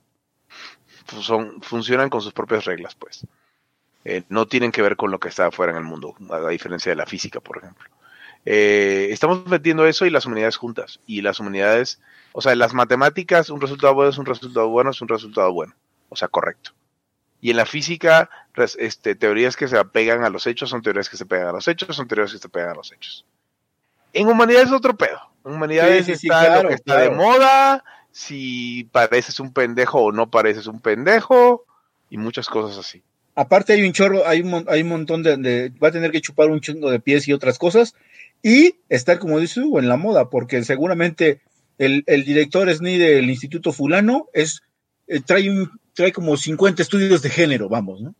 son, funcionan con sus propias reglas, pues. Eh, no tienen que ver con lo que está afuera en el mundo, a diferencia de la física, por ejemplo. Eh, estamos metiendo eso y las humanidades juntas. Y las humanidades, o sea, las matemáticas, un resultado bueno es un resultado bueno, es un resultado bueno. O sea, correcto. Y en la física, este, teorías que se apegan a los hechos son teorías que se pegan a los hechos, son teorías que se pegan a los hechos. En humanidades es otro pedo. En humanidades Sí, sí, sí, está claro, lo que está de moda, si pareces un pendejo o no pareces un pendejo, y muchas cosas así. Aparte hay un chorro, hay un, hay un montón de, de- va a tener que chupar un chingo de pies y otras cosas y estar, como dice Hugo, en la moda, porque seguramente el, el director SNI del Instituto Fulano es, eh, trae un, trae como 50 estudios de género, vamos, ¿no?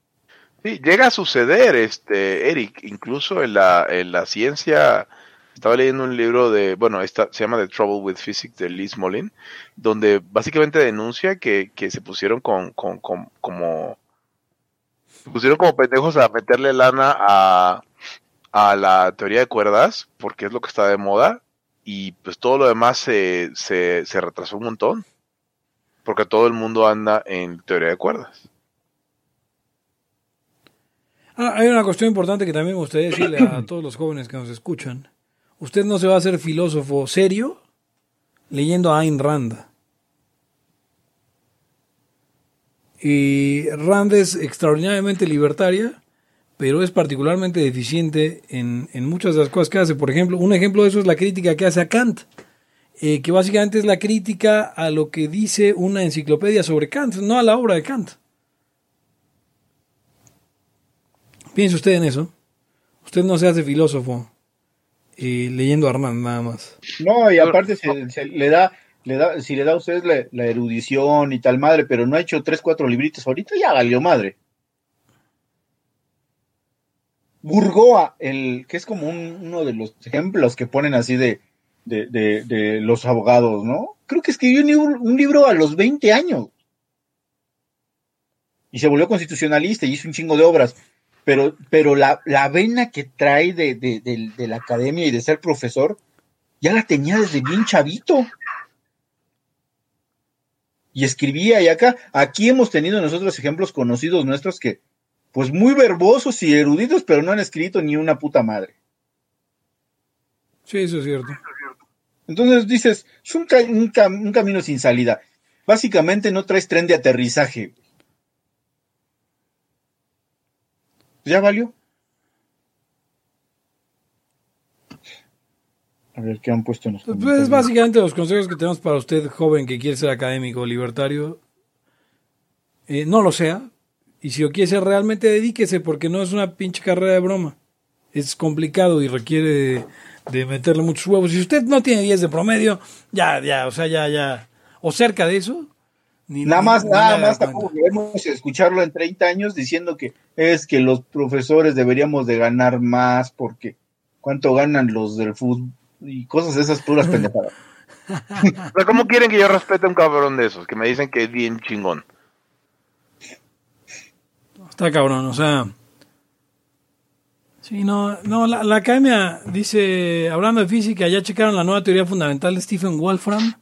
Sí, llega a suceder, este, Eric, incluso en la, en la ciencia, estaba leyendo un libro de, bueno, esta, se llama The Trouble with Physics de Liz Molin, donde básicamente denuncia que, que se pusieron con, con, con- como, se pusieron como pendejos a meterle lana a, a la teoría de cuerdas, porque es lo que está de moda, y pues todo lo demás se, se, se retrasó un montón, porque todo el mundo anda en teoría de cuerdas. Ah, hay una cuestión importante que también me gustaría decirle a todos los jóvenes que nos escuchan. Usted no se va a hacer filósofo serio leyendo a Ayn Rand. Y Rand es extraordinariamente libertaria, pero es particularmente deficiente en, en muchas de las cosas que hace. Por ejemplo, un ejemplo de eso es la crítica que hace a Kant, eh, que básicamente es la crítica a lo que dice una enciclopedia sobre Kant, no a la obra de Kant. Piense usted en eso. Usted no se hace filósofo eh, leyendo a Hernán nada más. No, y aparte se, se le da, le da, si le da a ustedes la, la erudición y tal madre, pero no ha hecho tres, cuatro libritos ahorita, ya valió madre. Burgoa, el que es como un- uno de los ejemplos que ponen así de, de, de- los abogados, ¿no? Creo que escribió un libro, a los 20 años. Y se volvió constitucionalista y hizo un chingo de obras. Pero, pero la, la vena que trae de- de la academia y de ser profesor, ya la tenía desde bien chavito. Y escribía y acá, aquí hemos tenido nosotros ejemplos conocidos nuestros que, pues muy verbosos y eruditos, pero no han escrito ni una puta madre. Sí, eso es cierto. Entonces dices, es un, ca- un cam- un camino sin salida. Básicamente no traes tren de aterrizaje. Ya valió. A ver, ¿qué han puesto en los Pues comentarios? básicamente los consejos que tenemos para usted, joven que quiere ser académico o libertario, eh, no lo sea. Y si lo quiere ser, realmente dedíquese, porque no es una pinche carrera de broma. Es complicado y requiere de meterle muchos huevos. Si usted no tiene 10 de promedio, ya, ya, o sea, ya, ya. O cerca de eso. Ni, Nada ni- más, ni nada más tampoco queremos escucharlo en 30 años diciendo que es que los profesores deberíamos de ganar más porque cuánto ganan los del fútbol y cosas de esas puras pendejadas. O sea, ¿cómo quieren que yo respete a un cabrón de esos? Que me dicen que es bien chingón. Está cabrón, o sea. Sí, no, no, la, la academia dice, hablando de física, ya checaron la nueva teoría fundamental de Stephen Wolfram.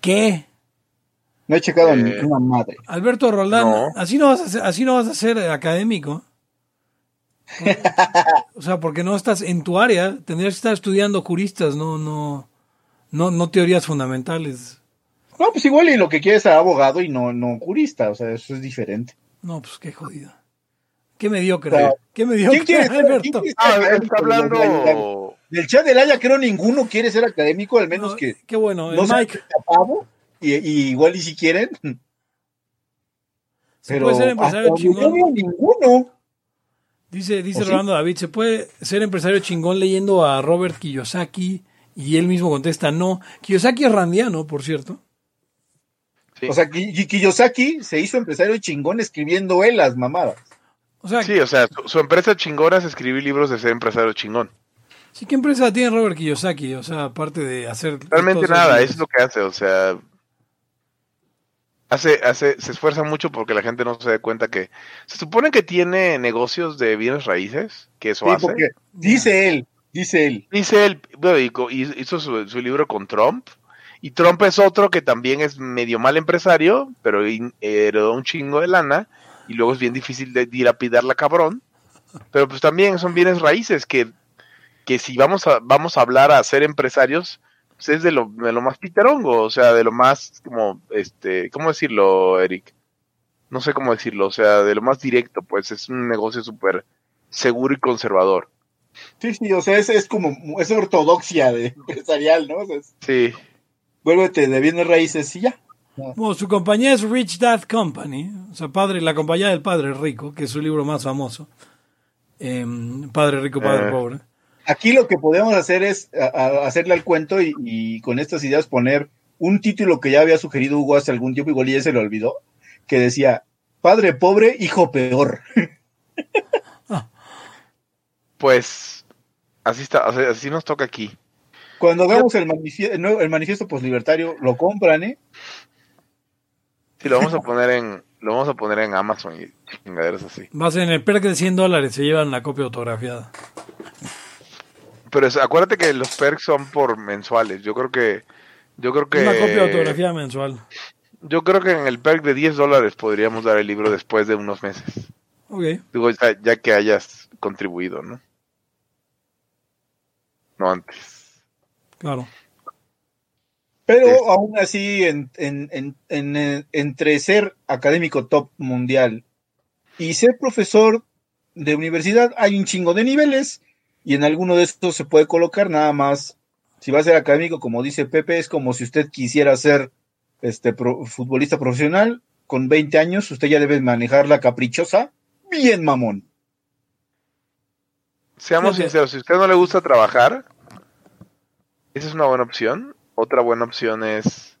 ¿Qué? No he checado Eh, ni una madre. Alberto Roldán, No. así no vas a ser, así no vas a ser académico. O sea, porque no estás en tu área, tendrías que estar estudiando juristas, no, no, no, no teorías fundamentales. No, pues igual y lo que quiere es ser abogado y no, no jurista, o sea, eso es diferente. No, pues qué jodido. Qué mediocre. Qué mediocre, ¿Quién quiere ser, Alberto. quién quiere ser Ah, académico está hablando. Del chat del Haya creo ninguno quiere ser académico, al menos No, que Qué bueno. El no Mike. pavo, y, y igual y si quieren. Se Pero puede ser empresario chingón. veo ninguno. Dice, dice. Rolando David, ¿se puede ser empresario chingón leyendo a Robert Kiyosaki? Y él mismo contesta, no. Kiyosaki es randiano, por cierto. Sí. O sea, Ki- Kiyosaki se hizo empresario chingón escribiendo él las mamadas. O sea, Sí, o sea, su, su empresa chingona es escribir libros de ser empresario chingón. sí, ¿qué empresa tiene Robert Kiyosaki? O sea, aparte de hacer... Realmente nada, es lo que hace, o sea, hace, hace, se esfuerza mucho porque la gente no se da cuenta que se supone que tiene negocios de bienes raíces, que eso Sí, hace. porque dice él, dice él. Dice él, bueno, y co- y hizo su, su libro con Trump, y Trump es otro que también es medio mal empresario, pero heredó un chingo de lana, y luego es bien difícil de dilapidarla cabrón, pero pues también son bienes raíces que, que si vamos a, vamos a hablar a ser empresarios, pues es de lo, de lo más piterongo, o sea, de lo más, como, este, ¿cómo decirlo, Eric? No sé cómo decirlo, o sea, de lo más directo, pues es un negocio súper seguro y conservador. Sí, sí, o sea, es, es como, es ortodoxia de empresarial, ¿no? O sea, es- Sí. vuélvete de bienes raíces y ya. Bueno, su compañía es Rich Dad Company, o sea, padre, la compañía del padre rico, que es su libro más famoso. Em, padre rico, padre Eh. pobre. Aquí lo que podemos hacer es a- a- hacerle al cuento y, y con estas ideas poner un título que ya había sugerido Hugo hace algún tiempo, igual y ya se lo olvidó, que decía, padre pobre, hijo peor. Pues así está, así nos toca aquí. Cuando hagamos el, manifie- el manifiesto postlibertario, lo compran, ¿eh? Sí, lo vamos a poner en, lo vamos a poner en Amazon y chingaderas así. Más en el perk de 100 dólares se llevan la copia autografiada. Pero es- acuérdate que los perks son por mensuales. Yo creo que, yo creo que, Una copia autografiada mensual. yo creo que en el perk de 10 dólares podríamos dar el libro después de unos meses. Ok. Digo, ya, ya que hayas contribuido, ¿no? No antes. Claro. Pero Sí. aún así, en, en- en- en, eh, entre ser académico top mundial y ser profesor de universidad, hay un chingo de niveles y en alguno de estos se puede colocar nada más. Si va a ser académico, como dice Pepe, es como si usted quisiera ser este pro- futbolista profesional con 20 años, usted ya debe manejar la caprichosa, bien mamón. Seamos sinceros, si a usted no le gusta trabajar, esa es una buena opción. Otra buena opción es...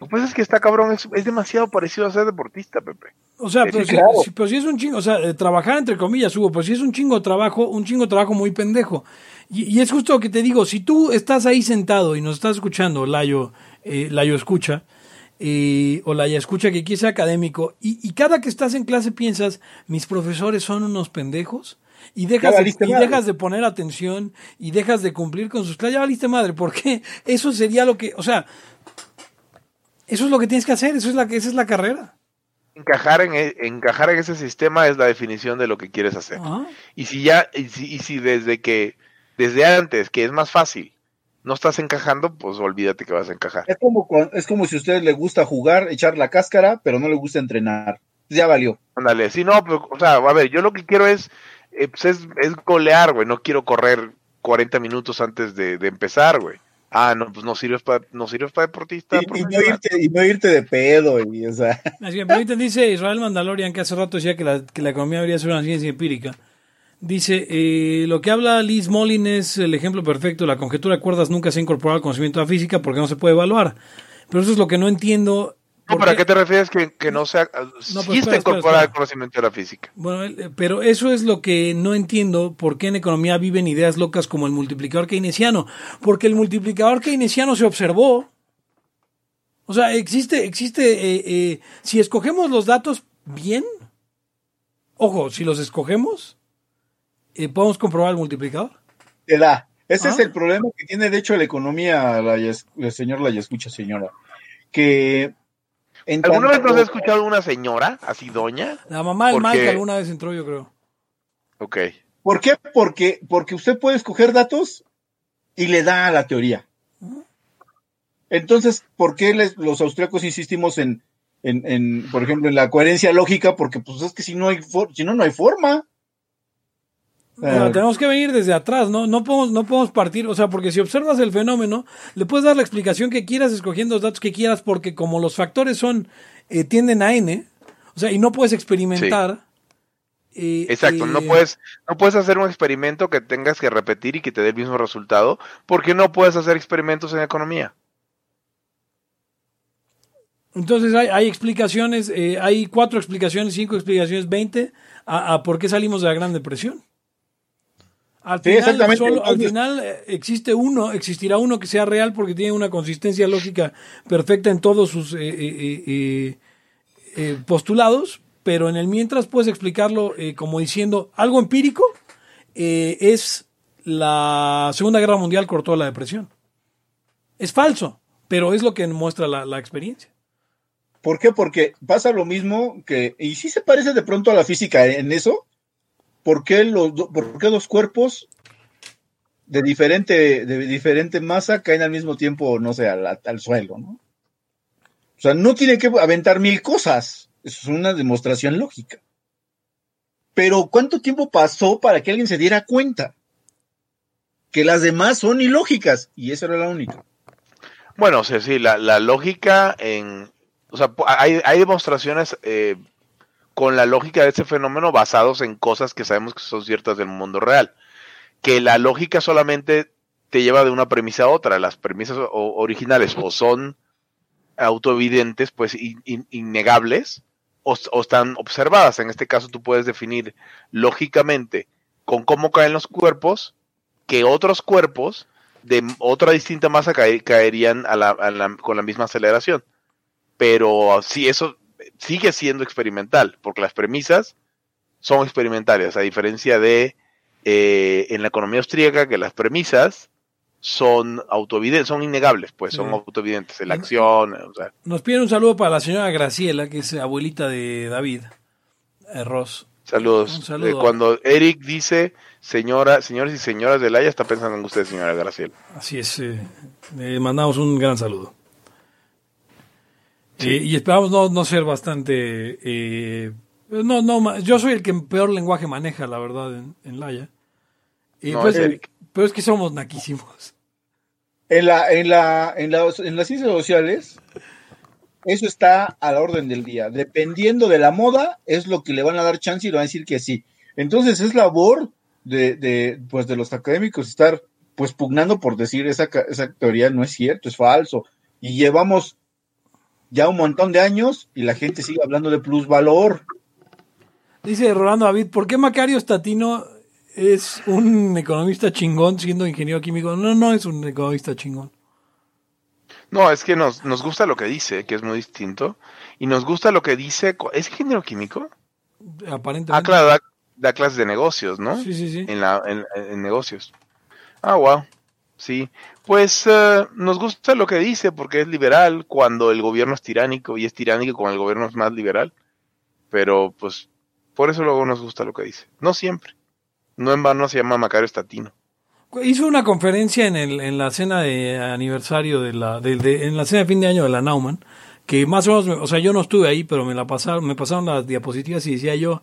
Lo que pasa es que está cabrón, es, es demasiado parecido a ser deportista, Pepe. O sea, pero, si, claro. si- pero si es un chingo, o sea, eh, trabajar entre comillas, Hugo, pues si es un chingo de trabajo, un chingo trabajo muy pendejo. Y, y es justo lo que te digo, si tú estás ahí sentado y nos estás escuchando, Layo, eh, Layo escucha, eh, o Layo escucha que quiere ser académico, y, y cada que estás en clase piensas, mis profesores son unos pendejos, y dejas, de, y dejas de poner atención, y dejas de cumplir con sus clases, ya valiste madre, porque eso sería lo que, o sea, eso es lo que tienes que hacer, eso es la, esa es la carrera. Encajar en, e- encajar en ese sistema es la definición de lo que quieres hacer. Ajá. Y si ya, y si, y si desde que, desde antes, que es más fácil, no estás encajando, pues olvídate que vas a encajar. Es como, es como si a usted le gusta jugar, echar la cáscara, pero no le gusta entrenar. Ya valió. Ándale, sí, no, pero, o sea, a ver, yo lo que quiero es, eh, pues es, es golear, güey, no quiero correr 40 minutos antes de, de empezar, güey. Ah, no, pues no sirves para, no sirves para deportista. Y, y no irte, y no irte de pedo, y, o sea, Así que, pero ahorita dice Israel Mandalorian, que hace rato decía que la, que la economía debería ser una ciencia empírica. Dice, eh, lo que habla Liz Molin es el ejemplo perfecto. La conjetura de cuerdas nunca se ha incorporado al conocimiento de la física porque no se puede evaluar. Pero eso es lo que no entiendo. No, ¿por ¿Pero a qué- te refieres que, que no sea, No, está espera, incorporada al conocimiento de la física? Bueno, eh, pero eso es lo que no entiendo por qué en economía viven ideas locas como el multiplicador keynesiano. Porque el multiplicador keynesiano se observó. O sea, existe, existe, eh, eh, si escogemos los datos bien, ojo, si los escogemos, eh, podemos comprobar el multiplicador. te da. Ese Ah. es el problema que tiene, de hecho, la economía, la, el señor la escucha, señora. Que. ¿Alguna vez nos has escuchado una señora, así doña? La mamá del Porque- Mike alguna vez entró, yo creo. Ok. ¿Por qué? Porque, porque usted puede escoger datos y le da a la teoría. Entonces, ¿por qué les- los austriacos insistimos en en, en, por ejemplo, en la coherencia lógica, porque pues es que si no hay, si no, no hay forma. Tenemos que venir desde atrás, ¿no? No podemos, no podemos partir, o sea, porque si observas el fenómeno, le puedes dar la explicación que quieras escogiendo los datos que quieras, porque como los factores son, eh, tienden a n, o sea, y no puedes experimentar. Eh, Exacto, no, eh, puedes, no puedes hacer un experimento que tengas que repetir y que te dé el mismo resultado, porque no puedes hacer experimentos en economía. Entonces hay, hay explicaciones, eh, hay cuatro explicaciones, cinco explicaciones, veinte a, por qué salimos de la Gran Depresión. Al final, solo, al final eh, existe uno, existirá uno que sea real porque tiene una consistencia lógica perfecta en todos sus eh, postulados, pero en el mientras puedes explicarlo como diciendo algo empírico es la Segunda Guerra Mundial cortó la depresión. Es falso, pero es lo que muestra la experiencia. ¿Por qué? Porque pasa lo mismo que, y sí se parece de pronto a la física en eso, ¿por qué, los, por qué dos cuerpos de diferente, de diferente masa caen al mismo tiempo, no sé, al, al suelo, ¿no? O sea, no tiene que aventar mil cosas, es una demostración lógica. Pero ¿cuánto tiempo pasó para que alguien se diera cuenta? Que las demás son ilógicas, y esa era la única. Bueno, o sea, sí, la, la lógica en, o sea, hay, hay demostraciones eh, con la lógica de ese fenómeno basados en cosas que sabemos que son ciertas del mundo real. Que la lógica solamente te lleva de una premisa a otra. Las premisas originales o son autoevidentes, pues innegables, o, están observadas. En este caso tú puedes definir lógicamente con cómo caen los cuerpos que otros cuerpos de otra distinta masa caerían con la misma aceleración pero sí, eso sigue siendo experimental, porque las premisas son experimentales, a diferencia de eh, en la economía austríaca, que las premisas son autoevidentes, son innegables, pues son autoevidentes, en la acción. Nos piden un saludo para la señora Graciela, que es abuelita de David eh, Ross. Saludos. Eh, cuando Eric dice señora, señores y señoras de Laia, está pensando en usted, señora Graciela. Así es, le mandamos un gran saludo. Y esperamos no, no ser bastante... Eh, no, no, yo soy el que peor lenguaje maneja, la verdad, en, en Laia. Y pues, pero es que somos naquísimos. En, la, en, la, en, la, en las ciencias sociales, eso está a la orden del día. Dependiendo de la moda, es lo que le van a dar chance y le van a decir que sí. Entonces es labor de, de, pues, de los académicos estar pues pugnando por decir esa, esa teoría no es cierto, es falso. Y llevamos ya un montón de años y la gente sigue hablando de plusvalor. Dice Rolando David, ¿por qué Macario Statino es un economista chingón siendo ingeniero químico? No, no es un economista chingón. No, es que nos, nos gusta lo que dice, que es muy distinto. Y nos gusta lo que dice. ¿Es ingeniero químico? Aparentemente. Ah, claro, da, clases de negocios, ¿no? Sí, sí, sí. En, la, en negocios. Ah, wow. Sí, pues eh, nos gusta lo que dice porque es liberal cuando el gobierno es tiránico y es tiránico cuando el gobierno es más liberal. Pero pues por eso luego nos gusta lo que dice. No siempre. No en vano se llama Macario Estatino. Hizo una conferencia en, el, en la cena de aniversario de la, de, en la cena de fin de año de la Nauman, que más o menos, o sea, yo no estuve ahí, pero me la pasaron, me pasaron las diapositivas y decía yo,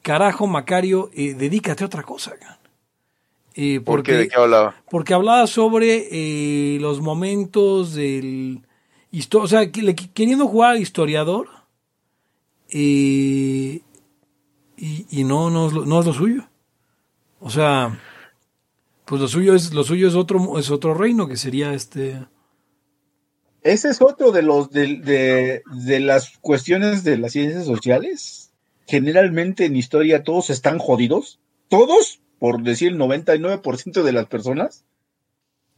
carajo, Macario, eh, dedícate a otra cosa. Eh, porque, ¿De qué hablaba? Porque hablaba sobre eh, los momentos del... O sea, queriendo jugar historiador eh, y, y no, no, es lo, no es lo suyo. O sea, pues lo suyo es lo suyo es otro es otro reino que sería este ese es otro de los de, de, de, las cuestiones de las ciencias sociales generalmente en historia todos están jodidos todos por decir el 99% de las personas.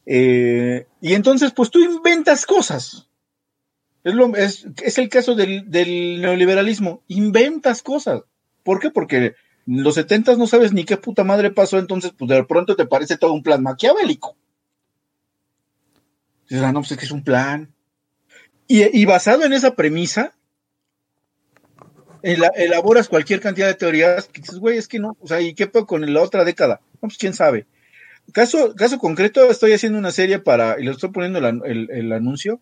Eh, y entonces, pues tú inventas cosas. Es, lo, es, es el caso del, del, neoliberalismo. Inventas cosas. ¿Por qué? Porque los 70 no sabes ni qué puta madre pasó, entonces, pues de pronto te parece todo un plan maquiavélico. Dices, ah, no, pues es que es un plan. Y, y basado en esa premisa, elaboras cualquier cantidad de teorías que dices, güey, es que no, o sea, ¿y qué puedo con la otra década? No, pues quién sabe. Caso, caso concreto, estoy haciendo una serie para, y le estoy poniendo el, el, anuncio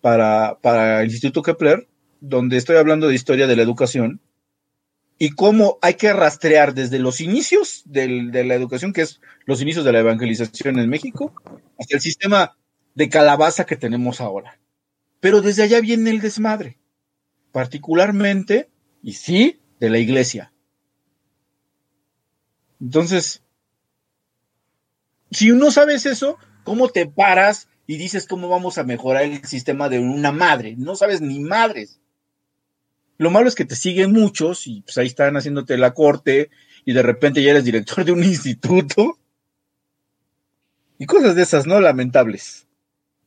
para, para el Instituto Kepler, donde estoy hablando de historia de la educación y cómo hay que rastrear desde los inicios del, de la educación, que es los inicios de la evangelización en México, hasta el sistema de calabaza que tenemos ahora. Pero desde allá viene el desmadre, particularmente, y sí, de la iglesia. Entonces, si no sabes eso, ¿cómo te paras y dices cómo vamos a mejorar el sistema de una madre? No sabes ni madres. Lo malo es que te siguen muchos y pues ahí están haciéndote la corte y de repente ya eres director de un instituto. Y cosas de esas, ¿no? Lamentables.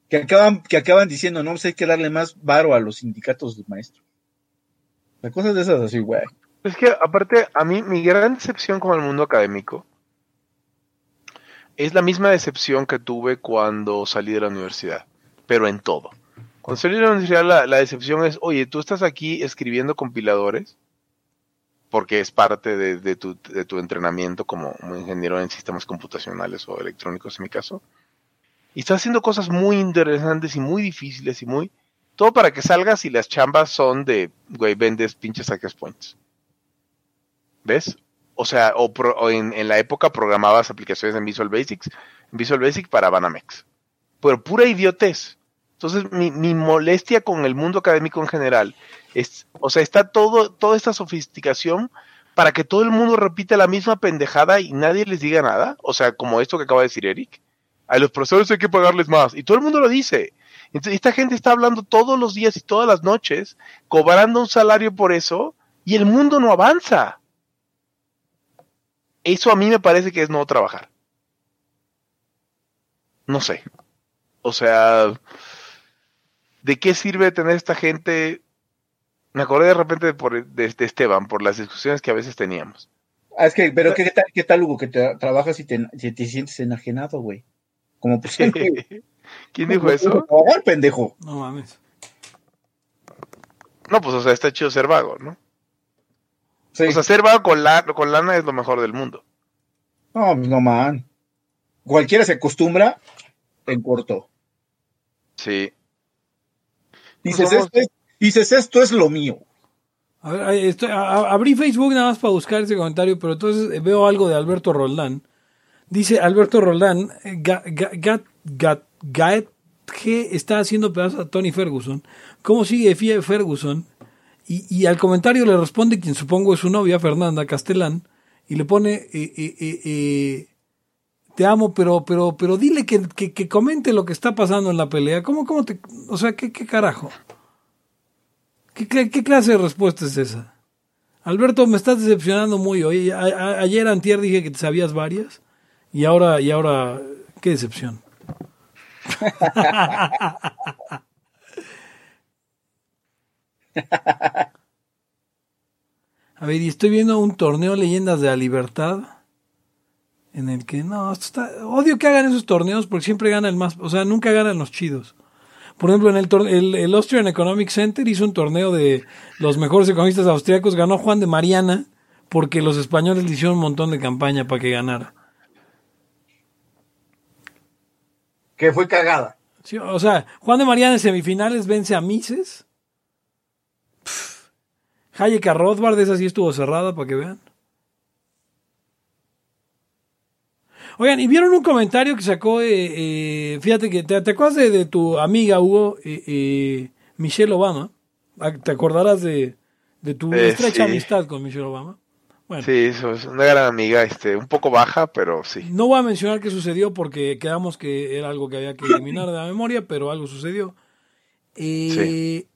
Que acaban, que acaban diciendo, no, pues hay que darle más varo a los sindicatos de maestros. La cosas de esas así, güey. Es que aparte, a mí mi gran decepción con el mundo académico es la misma decepción que tuve cuando salí de la universidad, pero en todo. Cuando salí de la universidad la, la decepción es, oye, tú estás aquí escribiendo compiladores, porque es parte de, de, tu, de tu entrenamiento como, como ingeniero en sistemas computacionales o electrónicos en mi caso, y estás haciendo cosas muy interesantes y muy difíciles y muy... Todo para que salgas y las chambas son de, güey, vendes pinches access points. ¿Ves? O sea, o, en, en, la época programabas aplicaciones en Visual Basics, Visual Basic para Banamex. Pero pura idiotez. Entonces, mi, mi, molestia con el mundo académico en general es, o sea, está todo, toda esta sofisticación para que todo el mundo repita la misma pendejada y nadie les diga nada. O sea, como esto que acaba de decir Eric. A los profesores hay que pagarles más. Y todo el mundo lo dice. Entonces, esta gente está hablando todos los días y todas las noches, cobrando un salario por eso, y el mundo no avanza. Eso a mí me parece que es no trabajar. No sé. O sea, ¿de qué sirve tener esta gente? Me acordé de repente de, por, de, de Esteban, por las discusiones que a veces teníamos. Ah, es que, pero ¿qué tal, qué tal Hugo, que te, trabajas y te, si te sientes enajenado, güey? Como pues. ¿Quién dijo eso? Trabajar, pendejo. No mames. No, pues, o sea, está chido ser vago, ¿no? Sí. O sea, ser vago con, la, con lana es lo mejor del mundo. No, pues no, man. Cualquiera se acostumbra en corto. Sí. Dices, somos... esto es, dices, esto es lo mío. A ver, estoy, a, abrí Facebook nada más para buscar ese comentario, pero entonces veo algo de Alberto Roldán. Dice Alberto Roldán, Gat, Gat, Gaet G está haciendo pedazos a Tony Ferguson. ¿Cómo sigue Fia Ferguson? Y, y, al comentario le responde quien supongo es su novia, Fernanda Castellán, y le pone, eh, eh, eh, te amo, pero, pero, pero dile que, que, que, comente lo que está pasando en la pelea. ¿Cómo, cómo te, o sea, qué, qué carajo? ¿Qué, ¿Qué, qué, clase de respuesta es esa? Alberto, me estás decepcionando muy hoy. A, a, ayer antier dije que te sabías varias y ahora, y ahora, qué decepción. A ver, y estoy viendo un torneo Leyendas de la Libertad en el que no, está, odio que hagan esos torneos porque siempre gana el más, o sea, nunca ganan los chidos. Por ejemplo, en el, el, el Austrian Economic Center hizo un torneo de los mejores economistas austriacos, ganó Juan de Mariana porque los españoles le hicieron un montón de campaña para que ganara. Que fue cagada. Sí, o sea, Juan de Mariana en semifinales vence a Mises. Hayek a Rothbard, esa sí estuvo cerrada para que vean. Oigan, ¿y vieron un comentario que sacó, eh, eh, fíjate que te, te acuerdas de, de, tu amiga Hugo, eh, Michelle Obama? Ah, ¿Te acordarás de, de tu estrecha sí. amistad con Michelle Obama? Bueno, sí, eso es una gran amiga, este, un poco baja, pero sí. No voy a mencionar qué sucedió porque quedamos que era algo que había que eliminar de la memoria, pero algo sucedió. Eh, sí.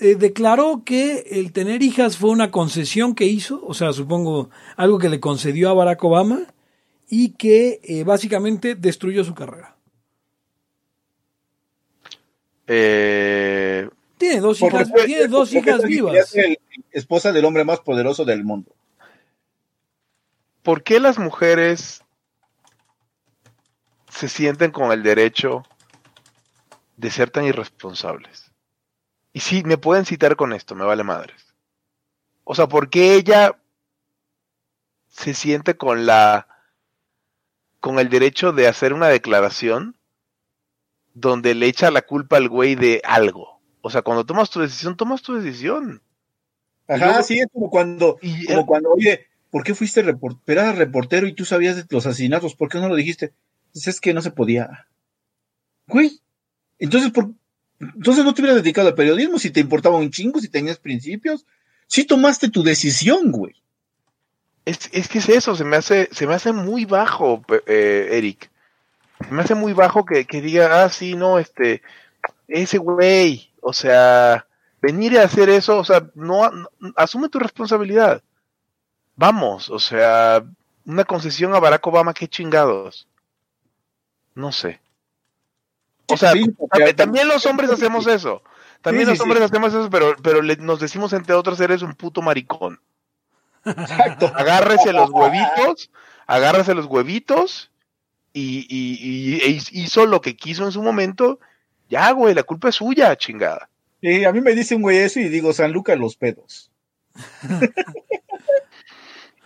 eh, declaró que el tener hijas fue una concesión que hizo, o sea, supongo algo que le concedió a Barack Obama y que eh, básicamente destruyó su carrera. Eh, tiene dos hijas, porque, tiene dos hijas vivas. Es esposa del hombre más poderoso del mundo. ¿Por qué las mujeres se sienten con el derecho de ser tan irresponsables? Y sí, me pueden citar con esto, me vale madres. O sea, ¿por qué ella se siente con la con el derecho de hacer una declaración donde le echa la culpa al güey de algo? O sea, cuando tomas tu decisión, tomas tu decisión. Ajá, sí, es como cuando, Y como cuando, oye, ¿por qué fuiste reportero? Eras reportero y tú sabías de los asesinatos, ¿por qué no lo dijiste? Pues es que no se podía. Güey, entonces, ¿por... entonces no te hubieras dedicado al periodismo si te importaba un chingo, si tenías principios. Sí tomaste tu decisión, güey. Es, es que es eso, se me hace, se me hace muy bajo, eh, Eric. Se me hace muy bajo que, que diga, ah, sí, no, este, ese güey, o sea, venir a hacer eso, o sea, no, no- asume tu responsabilidad. Vamos, o sea, una concesión a Barack Obama, qué chingados. No sé. O sea, Sí, también, los hombres hacemos eso. También Sí, los hombres sí. hacemos eso, pero, pero le- nos decimos entre otros, eres un puto maricón. Exacto. agárrese los huevitos, agárrese los huevitos y, y- y- hizo lo que quiso en su momento. Ya, güey, la culpa es suya, chingada. Sí, a mí me dice un güey eso y digo, San Lucas los pedos.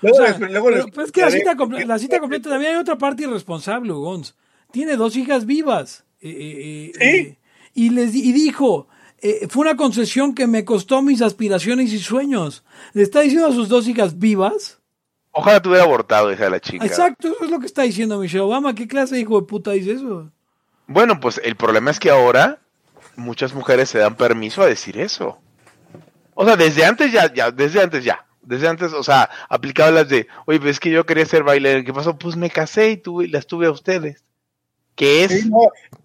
O luego sea, les- luego pero, les- pues es que la cita, comple- la cita completa también hay otra parte irresponsable, Gons. Tiene dos hijas vivas. eh, eh, eh, Sí. eh, y, les, y dijo, eh, fue una concesión que me costó mis aspiraciones y sueños. Le está diciendo a sus dos hijas vivas. Ojalá tuviera abortado, hija de la chica. Exacto, eso es lo que está diciendo Michelle Obama. ¿Qué clase de hijo de puta dice eso? Bueno, pues el problema es que ahora muchas mujeres se dan permiso a decir eso. O sea, desde antes ya, ya, desde antes ya. Desde antes, o sea, aplicaba las de, oye, pues es que yo quería ser bailarina. ¿Qué pasó? Pues me casé y tuve, las tuve a ustedes. Que es, Sí, no,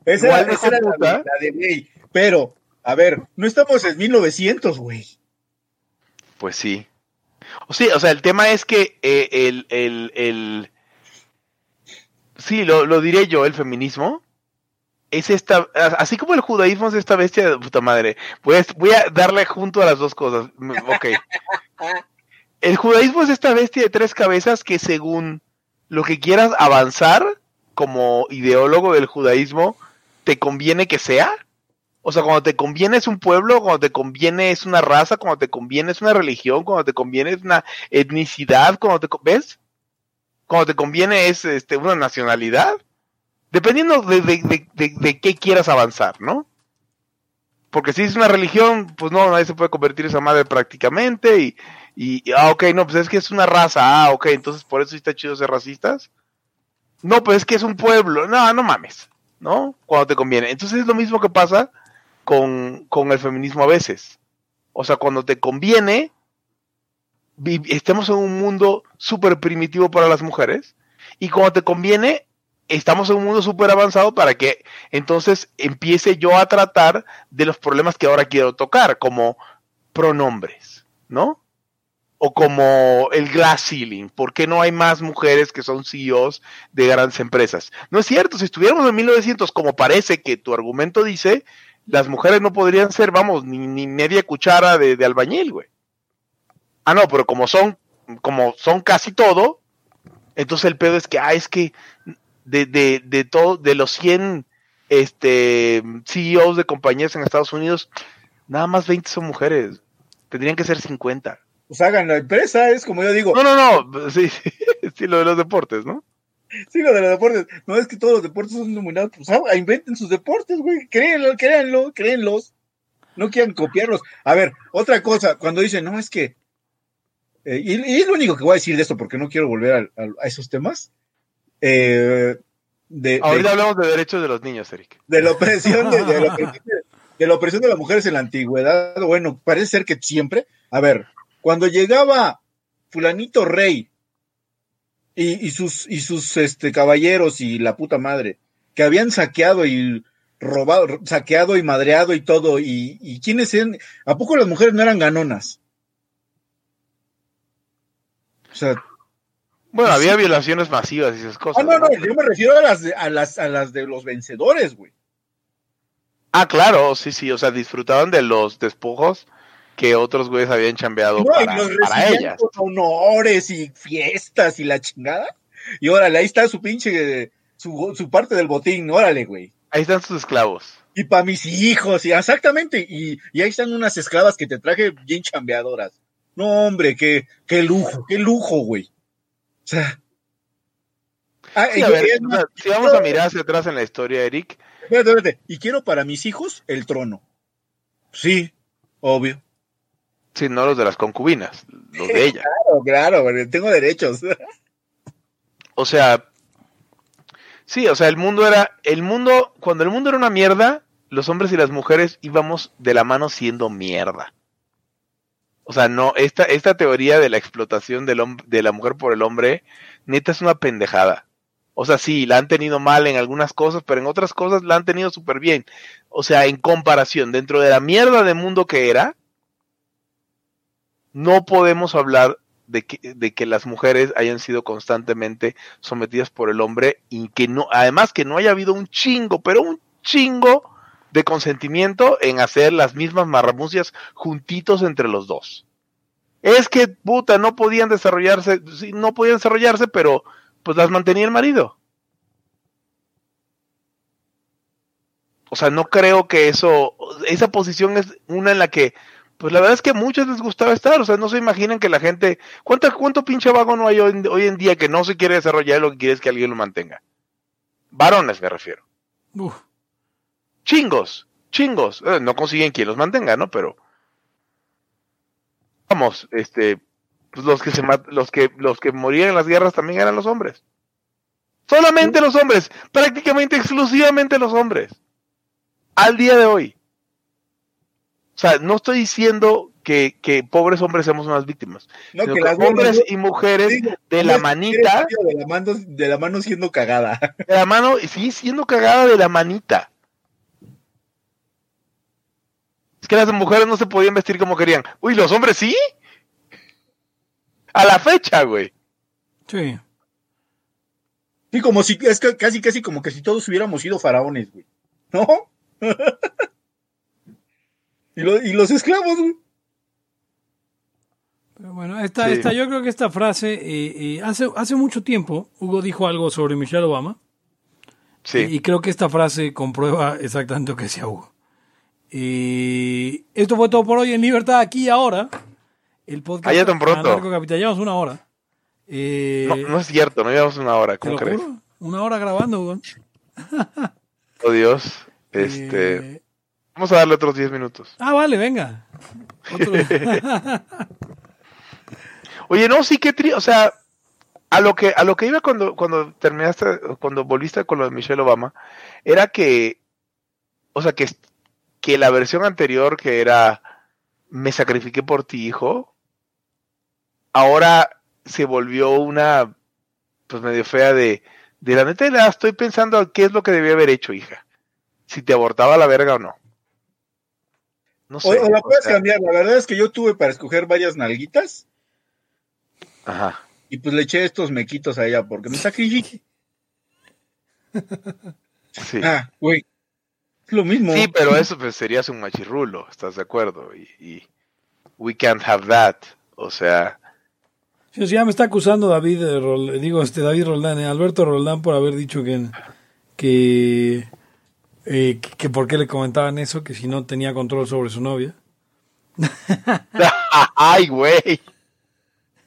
esa era, de esa era la, la de güey. Pero, a ver, no estamos en 1900, güey. Pues sí. O sí, o sea, el tema es que eh, el, el, el, sí, lo, lo diré yo, el feminismo es esta, así como el judaísmo es esta bestia de puta madre. Pues voy a darle junto a las dos cosas. Mm, Ok. El judaísmo es esta bestia de tres cabezas que según lo que quieras avanzar como ideólogo del judaísmo, te conviene que sea. O sea, cuando te conviene es un pueblo, cuando te conviene es una raza, cuando te conviene es una religión, cuando te conviene es una etnicidad, cuando te ves, cuando te conviene es este una nacionalidad, dependiendo de, de, de, qué quieras avanzar, ¿no? Porque si es una religión, pues no, nadie se puede convertir esa madre prácticamente y, y, ah, ok, no, pues es que es una raza, ah, ok, entonces por eso sí está chido ser racistas. No, pues es que es un pueblo, no, no mames, ¿no? Cuando te conviene. Entonces es lo mismo que pasa con, con el feminismo a veces. O sea, cuando te conviene, vi- estamos en un mundo súper primitivo para las mujeres, y cuando te conviene, estamos en un mundo súper avanzado para que entonces empiece yo a tratar de los problemas que ahora quiero tocar, como pronombres, ¿no? O como el glass ceiling, ¿por qué no hay más mujeres que son CEOs de grandes empresas? No es cierto, si estuviéramos en 1900, como parece que tu argumento dice, las mujeres no podrían ser, vamos, ni, ni media cuchara de, de albañil, güey. Ah, no, pero como son, como son casi todo, entonces el pedo es que, ah, es que de, de, de todo, de los 100 este, CEOs de compañías en Estados Unidos, nada más 20 son mujeres. Tendrían que ser 50. Pues hagan la empresa, es como yo digo, No, no, no, sí, sí, sí, lo de los deportes, ¿no? sí, lo de los deportes. No es que todos los deportes son nominados, pues ah, inventen sus deportes, güey. Créanlo, créanlo, créenlos. No quieran copiarlos. A ver, otra cosa, cuando dicen, no, es que. eh, y, y es lo único que voy a decir de esto, porque no quiero volver al- a, esos temas. Eh, de, Ahorita de, hablamos de derechos de los niños, Eric. de la opresión de, de la opresión de- de la opresión de las mujeres en la antigüedad. Bueno, parece ser que siempre. A ver, cuando llegaba fulanito rey y, y sus y sus este caballeros y la puta madre que habían saqueado y robado, saqueado y madreado y todo y, y quiénes eran, a poco las mujeres no eran ganonas. O sea, Bueno, había violaciones masivas y esas ah, cosas. no, no, ¿no? yo me refiero a las de, a las a las de los vencedores, güey. Ah, claro, sí, sí, o sea, disfrutaban de los despojos que otros güeyes habían chambeado No, para, y los para ellas. con honores y fiestas y la chingada. Y órale, ahí está su pinche, su, su parte del botín, órale, güey. Ahí están sus esclavos. Y para mis hijos, y exactamente, y, y ahí están unas esclavas que te traje bien chambeadoras. No, hombre, qué, qué lujo, qué lujo, güey. O sea. Ah, Sí, y- a ver, y es o más, sea, si vamos a mirar hacia atrás en la historia, Eric, espérate, espérate, y quiero para mis hijos el trono. Sí, obvio. Sí, no los de las concubinas, los de ella. Claro, claro, tengo derechos. O sea, sí, o sea, el mundo era, el mundo, cuando el mundo era una mierda, los hombres y las mujeres íbamos de la mano siendo mierda. O sea, no, esta, esta teoría de la explotación del de la mujer por el hombre, neta es una pendejada. O sea, sí, la han tenido mal en algunas cosas, pero en otras cosas la han tenido súper bien. O sea, en comparación, dentro de la mierda de mundo que era, no podemos hablar de que, de que las mujeres hayan sido constantemente sometidas por el hombre y que no, además que no haya habido un chingo, pero un chingo de consentimiento en hacer las mismas marramucias juntitos entre los dos. Es que, puta, no podían desarrollarse, no podían desarrollarse, pero pues las mantenía el marido. O sea, no creo que eso, esa posición es una en la que, pues la verdad es que a muchos les gustaba estar, o sea, no se imaginan que la gente, ¿cuánto, cuánto pinche vago no hay hoy, hoy en día que no se quiere desarrollar y lo que quiere es que alguien lo mantenga? Varones me refiero. Uf. Chingos, chingos. Eh, no consiguen quien los mantenga, ¿no? Pero vamos, este, pues los que se los que los que morían en las guerras también eran los hombres. Solamente los hombres, prácticamente exclusivamente los hombres. Al día de hoy. O sea, no estoy diciendo que, que pobres hombres seamos unas víctimas. No, que que las hombres mujeres- y mujeres digo, de la manita, de la mano, de la mano siendo cagada. de la mano, y sigue siendo cagada de la manita. Es que las mujeres no se podían vestir como querían. Uy, los hombres sí. A la fecha, güey. Sí. Sí, como si, es que casi, casi como que si todos hubiéramos sido faraones, güey. ¿No? y, lo- y los esclavos, güey. Pero bueno, esta, Sí. esta, yo creo que esta frase, eh, eh, hace, hace mucho tiempo, Hugo dijo algo sobre Michelle Obama. Sí. Y creo que esta frase comprueba exactamente lo que decía Hugo. Y esto fue todo por hoy en Libertad, aquí y ahora. El podcast. Ya tan pronto. Anarcocapital. Llevamos una hora. Eh, No, no es cierto, no llevamos una hora, ¿te ¿cómo crees? juro? Una hora grabando. Oh Dios. Este, Eh, vamos a darle otros 10 minutos. ah, vale, venga. Oye, no, sí que tri, o sea, a lo que a lo que iba cuando cuando terminaste cuando volviste con lo de Michelle Obama era que o sea, que que la versión anterior que era me sacrifiqué por ti, hijo, ahora se volvió una pues medio fea de de la neta la estoy pensando qué es lo que debía haber hecho, hija. Si te abortaba la verga o no. No sé. O, o la o puedes sea, cambiar. La verdad es que yo tuve para escoger varias nalguitas Ajá. y pues le eché estos mequitos a ella porque me sacrifiqué. Sí. Ah, güey. Lo mismo. Sí, pero eso pues, serías un machirrulo, ¿estás de acuerdo? Y, y we can't have that. O sea, Sí, ya me está acusando David, de Rol- digo, este David Roldán, eh, Alberto Roldán, por haber dicho que, que, eh, que, que por qué le comentaban eso, que si no tenía control sobre su novia. ¡ay, güey!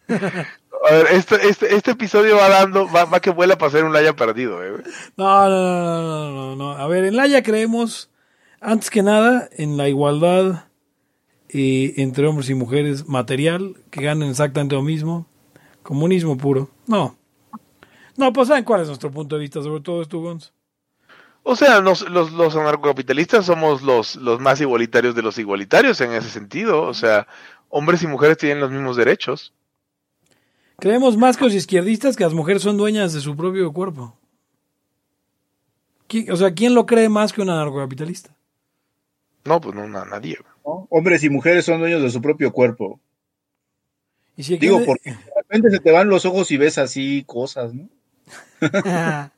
A ver, este, este, este episodio va dando, va, va que vuela para ser un laya perdido, ¿eh? No, no, no, no, no, no. A ver, en Laia creemos, antes que nada, en la igualdad eh, entre hombres y mujeres material, que ganen exactamente lo mismo. Comunismo puro. No. No, pues ¿saben cuál es nuestro punto de vista sobre todo esto, Gonz? O sea, nos- los, los anarcocapitalistas somos los, los más igualitarios de los igualitarios en ese sentido. O sea, hombres y mujeres tienen los mismos derechos. Creemos más que los izquierdistas que las mujeres son dueñas de su propio cuerpo. ¿Qui- O sea, ¿quién lo cree más que un anarcocapitalista? No, pues no, na- nadie. ¿no? Hombres y mujeres son dueños de su propio cuerpo. Y si Digo, porque de repente se te van los ojos y ves así cosas, ¿no?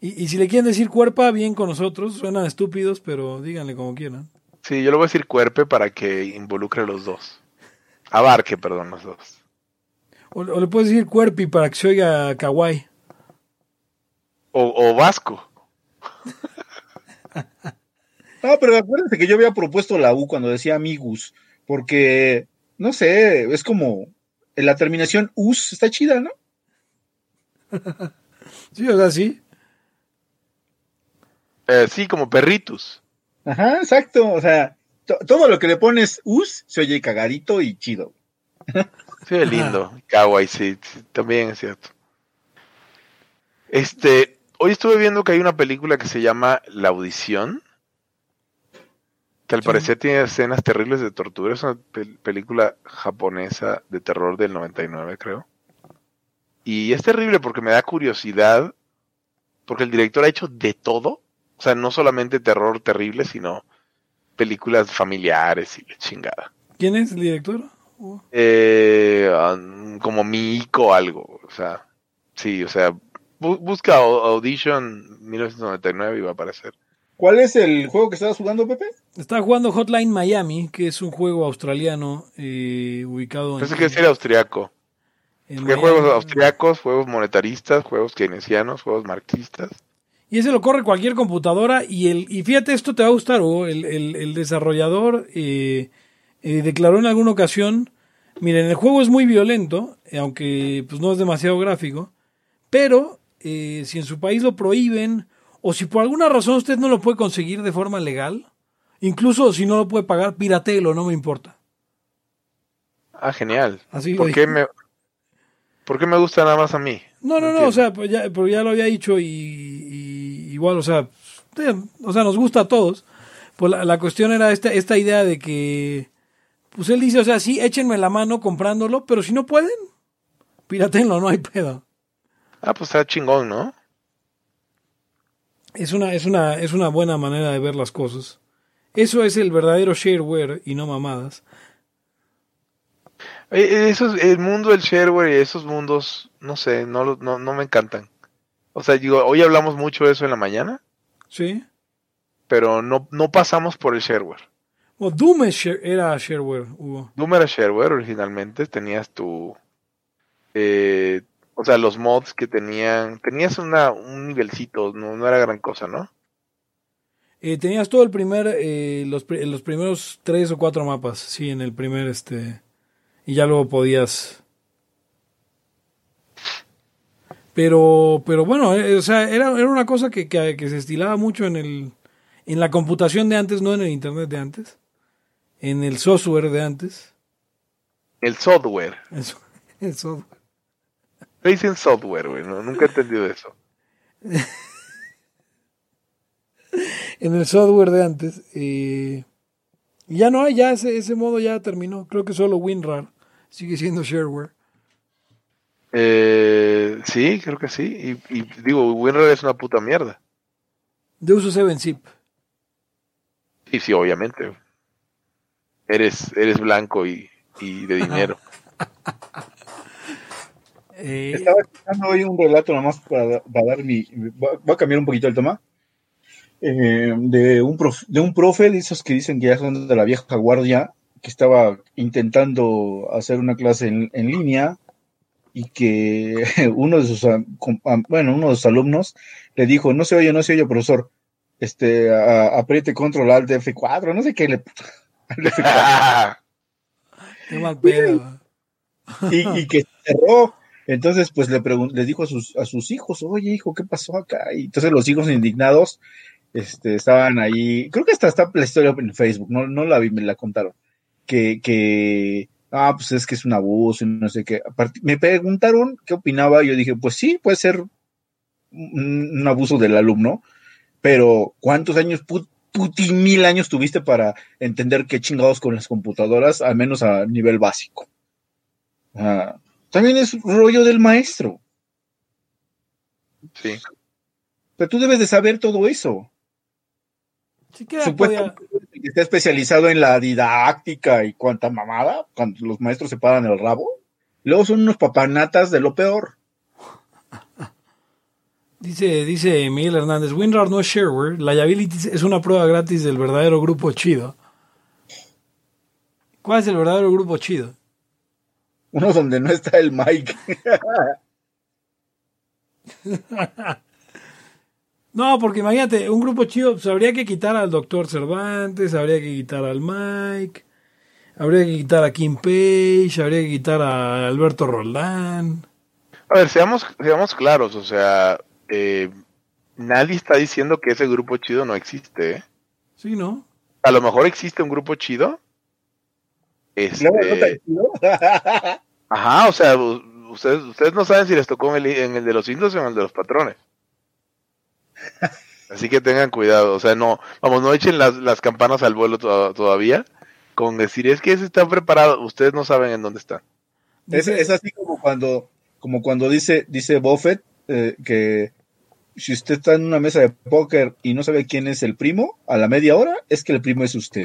y, y si le quieren decir cuerpa, bien con nosotros. Suenan estúpidos, pero díganle como quieran. Sí, yo le voy a decir cuerpe para que involucre a los dos. Abarque, perdón, los dos. O, o le puedes decir cuerpi para que se oiga kawaii. O, o vasco. No, pero acuérdate que yo había propuesto la U cuando decía amigus, porque, no sé, es como en la terminación us está chida, ¿no? Sí, o sea, sí. Eh, sí, como perritos. Ajá, exacto, o sea, to- todo lo que le pones us se oye cagadito y chido. Sí, es lindo. Kawaii, sí, sí, también es cierto. Este, hoy estuve viendo que hay una película que se llama La Audición, que al Sí. parecer tiene escenas terribles de tortura. Es una pel- película japonesa de terror del 99, creo. Y es terrible porque me da curiosidad, porque el director ha hecho de todo. O sea, no solamente terror terrible, sino películas familiares y la chingada. ¿Quién es el director? Eh, como Mico o algo. O sea, sí, o sea, bu- busca Au- Audition 1999 y va a aparecer. ¿Cuál es el juego que estabas jugando, Pepe? Está jugando Hotline Miami, que es un juego australiano eh, ubicado en. Pensé que era austriaco. Porque hay Miami. juegos austriacos, juegos monetaristas, juegos keynesianos, juegos marxistas. Y ese lo corre cualquier computadora y el y fíjate esto te va a gustar Hugo, el, el- el desarrollador eh, eh, declaró en alguna ocasión miren el juego es muy violento eh, aunque pues no es demasiado gráfico pero eh, si en su país lo prohíben o si por alguna razón usted no lo puede conseguir de forma legal incluso si no lo puede pagar piratéelo no me importa Ah, genial. Así ¿Por qué, me, ¿Por qué me gusta nada más a mí? No, no, no, o sea, pues ya, pero ya lo había dicho y, y igual, o sea, o sea, nos gusta a todos. Pues la, la cuestión era esta, esta idea de que, pues él dice, o sea, sí, échenme la mano comprándolo, pero si no pueden, piratenlo, no hay pedo. Ah, pues está chingón, ¿no? Es una, es una, es una buena manera de ver las cosas. Eso es el verdadero shareware y no mamadas. Eh, Eso es- el mundo del shareware y esos mundos, no sé, no, no, no me encantan. O sea, digo, hoy hablamos mucho de eso en la mañana, ¿Sí? pero no, no pasamos por el shareware. O Doom es era shareware, Hugo. Doom era shareware originalmente, tenías tu... eh, o sea, los mods que tenían... Tenías una, un nivelcito, no, no era gran cosa, ¿no? Eh, tenías todo el primer, eh, los, los primeros tres o cuatro mapas, sí, en el primer, este, y ya luego podías. Pero, pero bueno, eh, o sea, era, era una cosa que, que, que se estilaba mucho en el, en la computación de antes, no en el internet de antes, en el software de antes, El software. eso, el software. Le dicen software, güey, no, nunca he entendido eso. en el software de antes. eh, y ya no hay, ya ese, ese modo ya terminó. Creo que solo WinRAR sigue siendo shareware. Eh, sí, creo que sí. Y, y digo, WinRAR es una puta mierda. Yo uso 7zip. Sí, sí, obviamente. Eres, eres blanco y, y de dinero. Eh, Estaba escuchando hoy un relato nomás para, para dar mi. Va, va a cambiar un poquito el tema. eh, de, un prof- de un profe de esos que dicen que ya son de la vieja guardia, que estaba intentando hacer una clase en, en línea y que uno de sus bueno, uno de sus alumnos le dijo, no se oye, no se oye, profesor, este, a- apriete control alt F4, no sé qué le al F4 qué mal pedo. y, y que cerró. Entonces, pues le, pregun- le dijo a sus, a sus hijos, oye, hijo, ¿qué pasó acá? Y entonces los hijos indignados este, estaban ahí, creo que hasta está la historia en Facebook, no, no la vi, me la contaron, que, que, ah, pues es que es un abuso y no sé qué. Me preguntaron qué opinaba, y yo dije, pues sí, puede ser un, un abuso del alumno, pero ¿cuántos años, put, puti mil años tuviste para entender qué chingados con las computadoras, al menos a nivel básico? Ah, también es rollo del maestro. Sí. Pero tú debes de saber todo eso. Sí que ya podía- Supuestamente que está especializado en la didáctica y cuanta mamada, cuando los maestros se paran el rabo. Luego son unos papanatas de lo peor. Dice, dice Miguel Hernández, WinRAR no es shareware, Liability es una prueba gratis del verdadero grupo chido. ¿Cuál es el verdadero grupo chido? Uno donde no está el Mike. No, porque imagínate, un grupo chido, pues habría que quitar al doctor Cervantes, habría que quitar al Mike, habría que quitar a Kim Page, habría que quitar a Alberto Roldán. A ver, seamos, seamos claros, o sea, eh, nadie está diciendo que ese grupo chido no existe, ¿eh? Sí, ¿no? a lo mejor existe un grupo chido. Este, ajá, o sea, ustedes, ustedes no saben si les tocó en el, en el de los indios o en el de los patrones. Así que tengan cuidado, o sea, no, vamos, no echen las, las campanas al vuelo todavía con decir, es que se están preparados, ustedes no saben en dónde están. Es, es así como cuando, como cuando dice, dice Buffett eh, que si usted está en una mesa de póker y no sabe quién es el primo, a la media hora es que el primo es usted.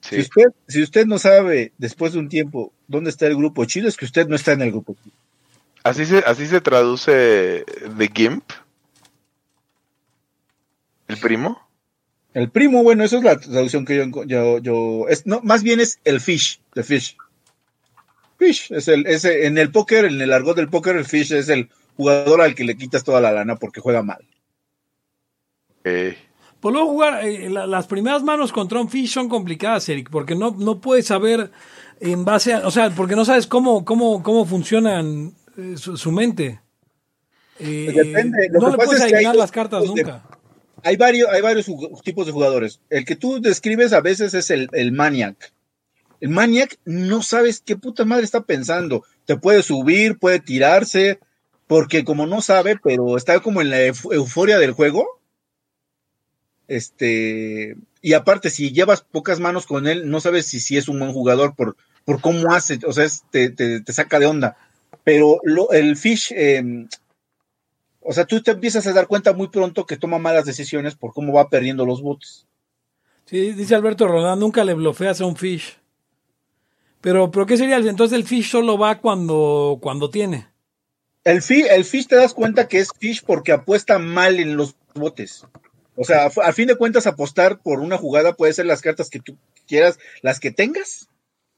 Si, usted si usted no sabe después de un tiempo dónde está el grupo chido, es que usted no está en el grupo chido. Así se, así se traduce de GIMP. ¿El primo? El primo, bueno, eso es la traducción que yo, yo, yo es, no, más bien es el fish, the fish. Fish, es el, ese, en el póker, en el argot del póker, el fish es el jugador al que le quitas toda la lana porque juega mal. Eh. Pues luego jugar, eh, las primeras manos contra un fish son complicadas, Eric, porque no, no puedes saber en base a, o sea, porque no sabes cómo, cómo, cómo funcionan eh, su, mente. Pues depende. no le puedes adivinar las cartas nunca. hay varios, hay varios tipos de jugadores. El que tú describes a veces es el, el maniac. El maniac no sabes qué puta madre está pensando. Te puede subir, puede tirarse, porque como no sabe, pero está como en la euforia del juego. Este, y aparte, si llevas pocas manos con él, no sabes si, es un buen jugador por, por cómo hace, o sea, te, te, saca de onda. Pero el Fish, em, o sea, tú te empiezas a dar cuenta muy pronto que toma malas decisiones por cómo va perdiendo los botes. Sí, dice Alberto Roland, nunca le blofeas a un Fish. Pero, pero ¿qué sería? Entonces el Fish solo va cuando, cuando tiene. El, el fish te das cuenta que es fish porque apuesta mal en los botes. O sea, a, fin de cuentas, apostar por una jugada puede ser las cartas que tú quieras, las que tengas.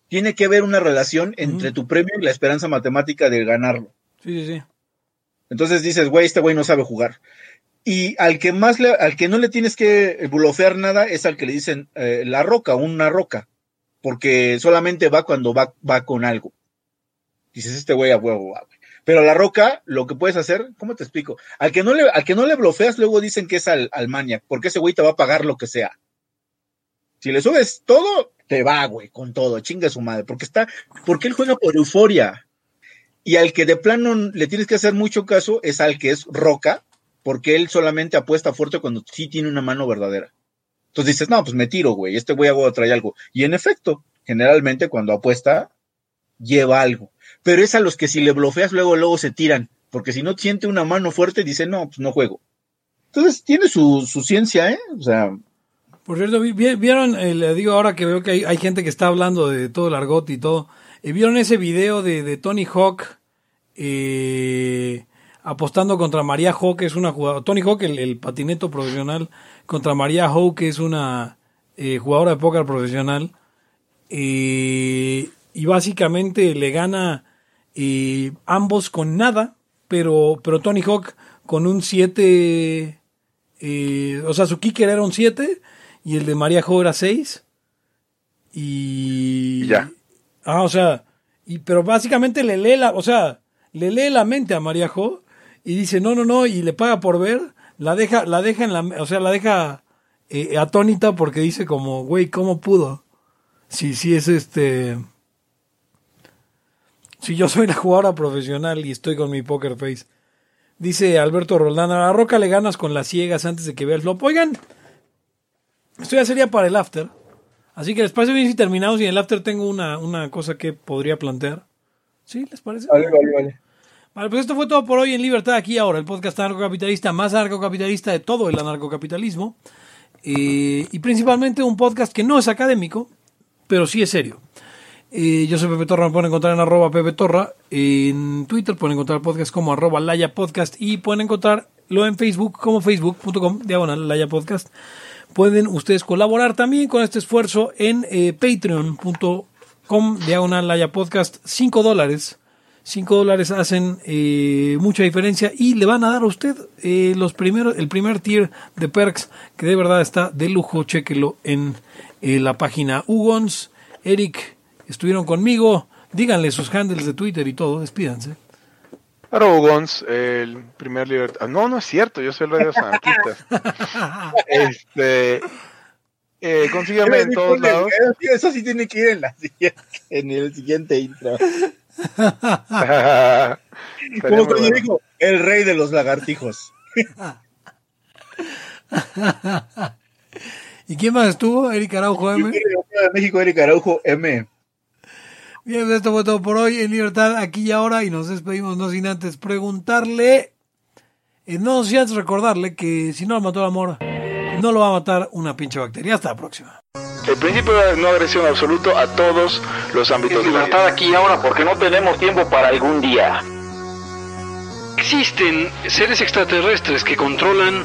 Tiene que haber una relación entre tu premio y la esperanza matemática de ganarlo. Sí, sí, sí. Entonces dices, güey, este güey no sabe jugar. Y al que más le, al que no le tienes que bulofear nada es al que le dicen eh, la roca, una roca. Porque solamente va cuando va, va con algo. Dices, este güey a huevo, va, pero la roca, lo que puedes hacer, ¿cómo te explico? Al que no le, al que no le blofeas, luego dicen que es al, al porque ese güey te va a pagar lo que sea. Si le subes todo, te va, güey, con todo, chinga su madre, porque está, porque él juega por euforia. Y al que de plano le tienes que hacer mucho caso es al que es roca, porque él solamente apuesta fuerte cuando sí tiene una mano verdadera. Entonces dices, no, pues me tiro, güey, este güey a traer algo. Y en efecto, generalmente cuando apuesta, lleva algo pero es a los que si le blofeas luego, luego se tiran, porque si no siente una mano fuerte, dice, no, pues no juego. Entonces tiene su, ciencia, ¿eh? O sea... Por cierto, vieron, eh, le digo ahora que veo que hay, gente que está hablando de todo el argot y todo, eh, ¿vieron ese video de, Tony Hawk eh, apostando contra María Hawk, que es una jugadora, Tony Hawk, el, patineto profesional, contra María Hawk, que es una jugadora de póker profesional, y básicamente le gana y ambos con nada, pero, pero Tony Hawk con un 7, eh, o sea, su kicker era un 7 y el de María Hawk era 6. Y... Ya. Ah, o sea, y, pero básicamente le lee la, o sea, le lee la mente a María Jo y dice, no, no, no, y le paga por ver, la deja, la deja en la, o sea, la deja eh, atónita porque dice como, güey, ¿cómo pudo? Si, si es este... Si yo soy la jugadora profesional y estoy con mi poker face. Dice Alberto Roldán, a la roca le ganas con las ciegas antes de que vea el flop. Oigan, esto ya sería para el after. Así que les parece bien si terminamos y en el after tengo una, una cosa que podría plantear. ¿Sí? ¿Les parece? Vale, vale, vale. Vale, pues esto fue todo por hoy en Libertad aquí ahora, el podcast anarcocapitalista más anarcocapitalista de todo el anarcocapitalismo. Eh, y principalmente un podcast que no es académico, pero sí es serio yo soy Pepe Torra, me pueden encontrar en arroba Pepe Torra. En Twitter pueden encontrar el podcast como arroba Laya Podcast y pueden encontrarlo en Facebook como facebook.com diagonal Laya Podcast. Pueden ustedes colaborar también con este esfuerzo en eh, patreon.com diagonal Laya Podcast. 5 dólares. 5 dólares hacen eh, mucha diferencia y le van a dar a usted eh, los primeros, el primer tier de perks que de verdad está de lujo. Chequelo en la página Ugons. Eric, estuvieron conmigo. Díganle sus handles de Twitter y todo, despídanse. Arogons, el primer libertad. No, no es cierto, yo soy el rey de los anarquistas. este, Eh, en todos lados. Eso sí tiene que ir en, la siguiente, en el siguiente intro. Como cuando dijo, el rey de los lagartijos. ¿Y quién más estuvo? Eric Araujo M. México, Eric Araujo M. Bien, esto fue todo por hoy en Libertad, aquí y ahora, y nos despedimos no sin antes preguntarle, eh, no sin antes recordarle que si no lo mató el amor, no lo va a matar una pinche bacteria. Hasta la próxima. El principio de no agresión absoluto a todos los ámbitos de libertad aquí y ahora porque no tenemos tiempo para algún día. Existen seres extraterrestres que controlan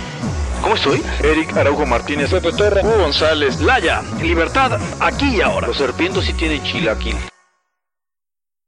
¿Cómo estoy? Eric Araujo Martínez, Pepe Torre, Hugo González, Laya, libertad, aquí y ahora. Los serpientes sí tienen chilaquil.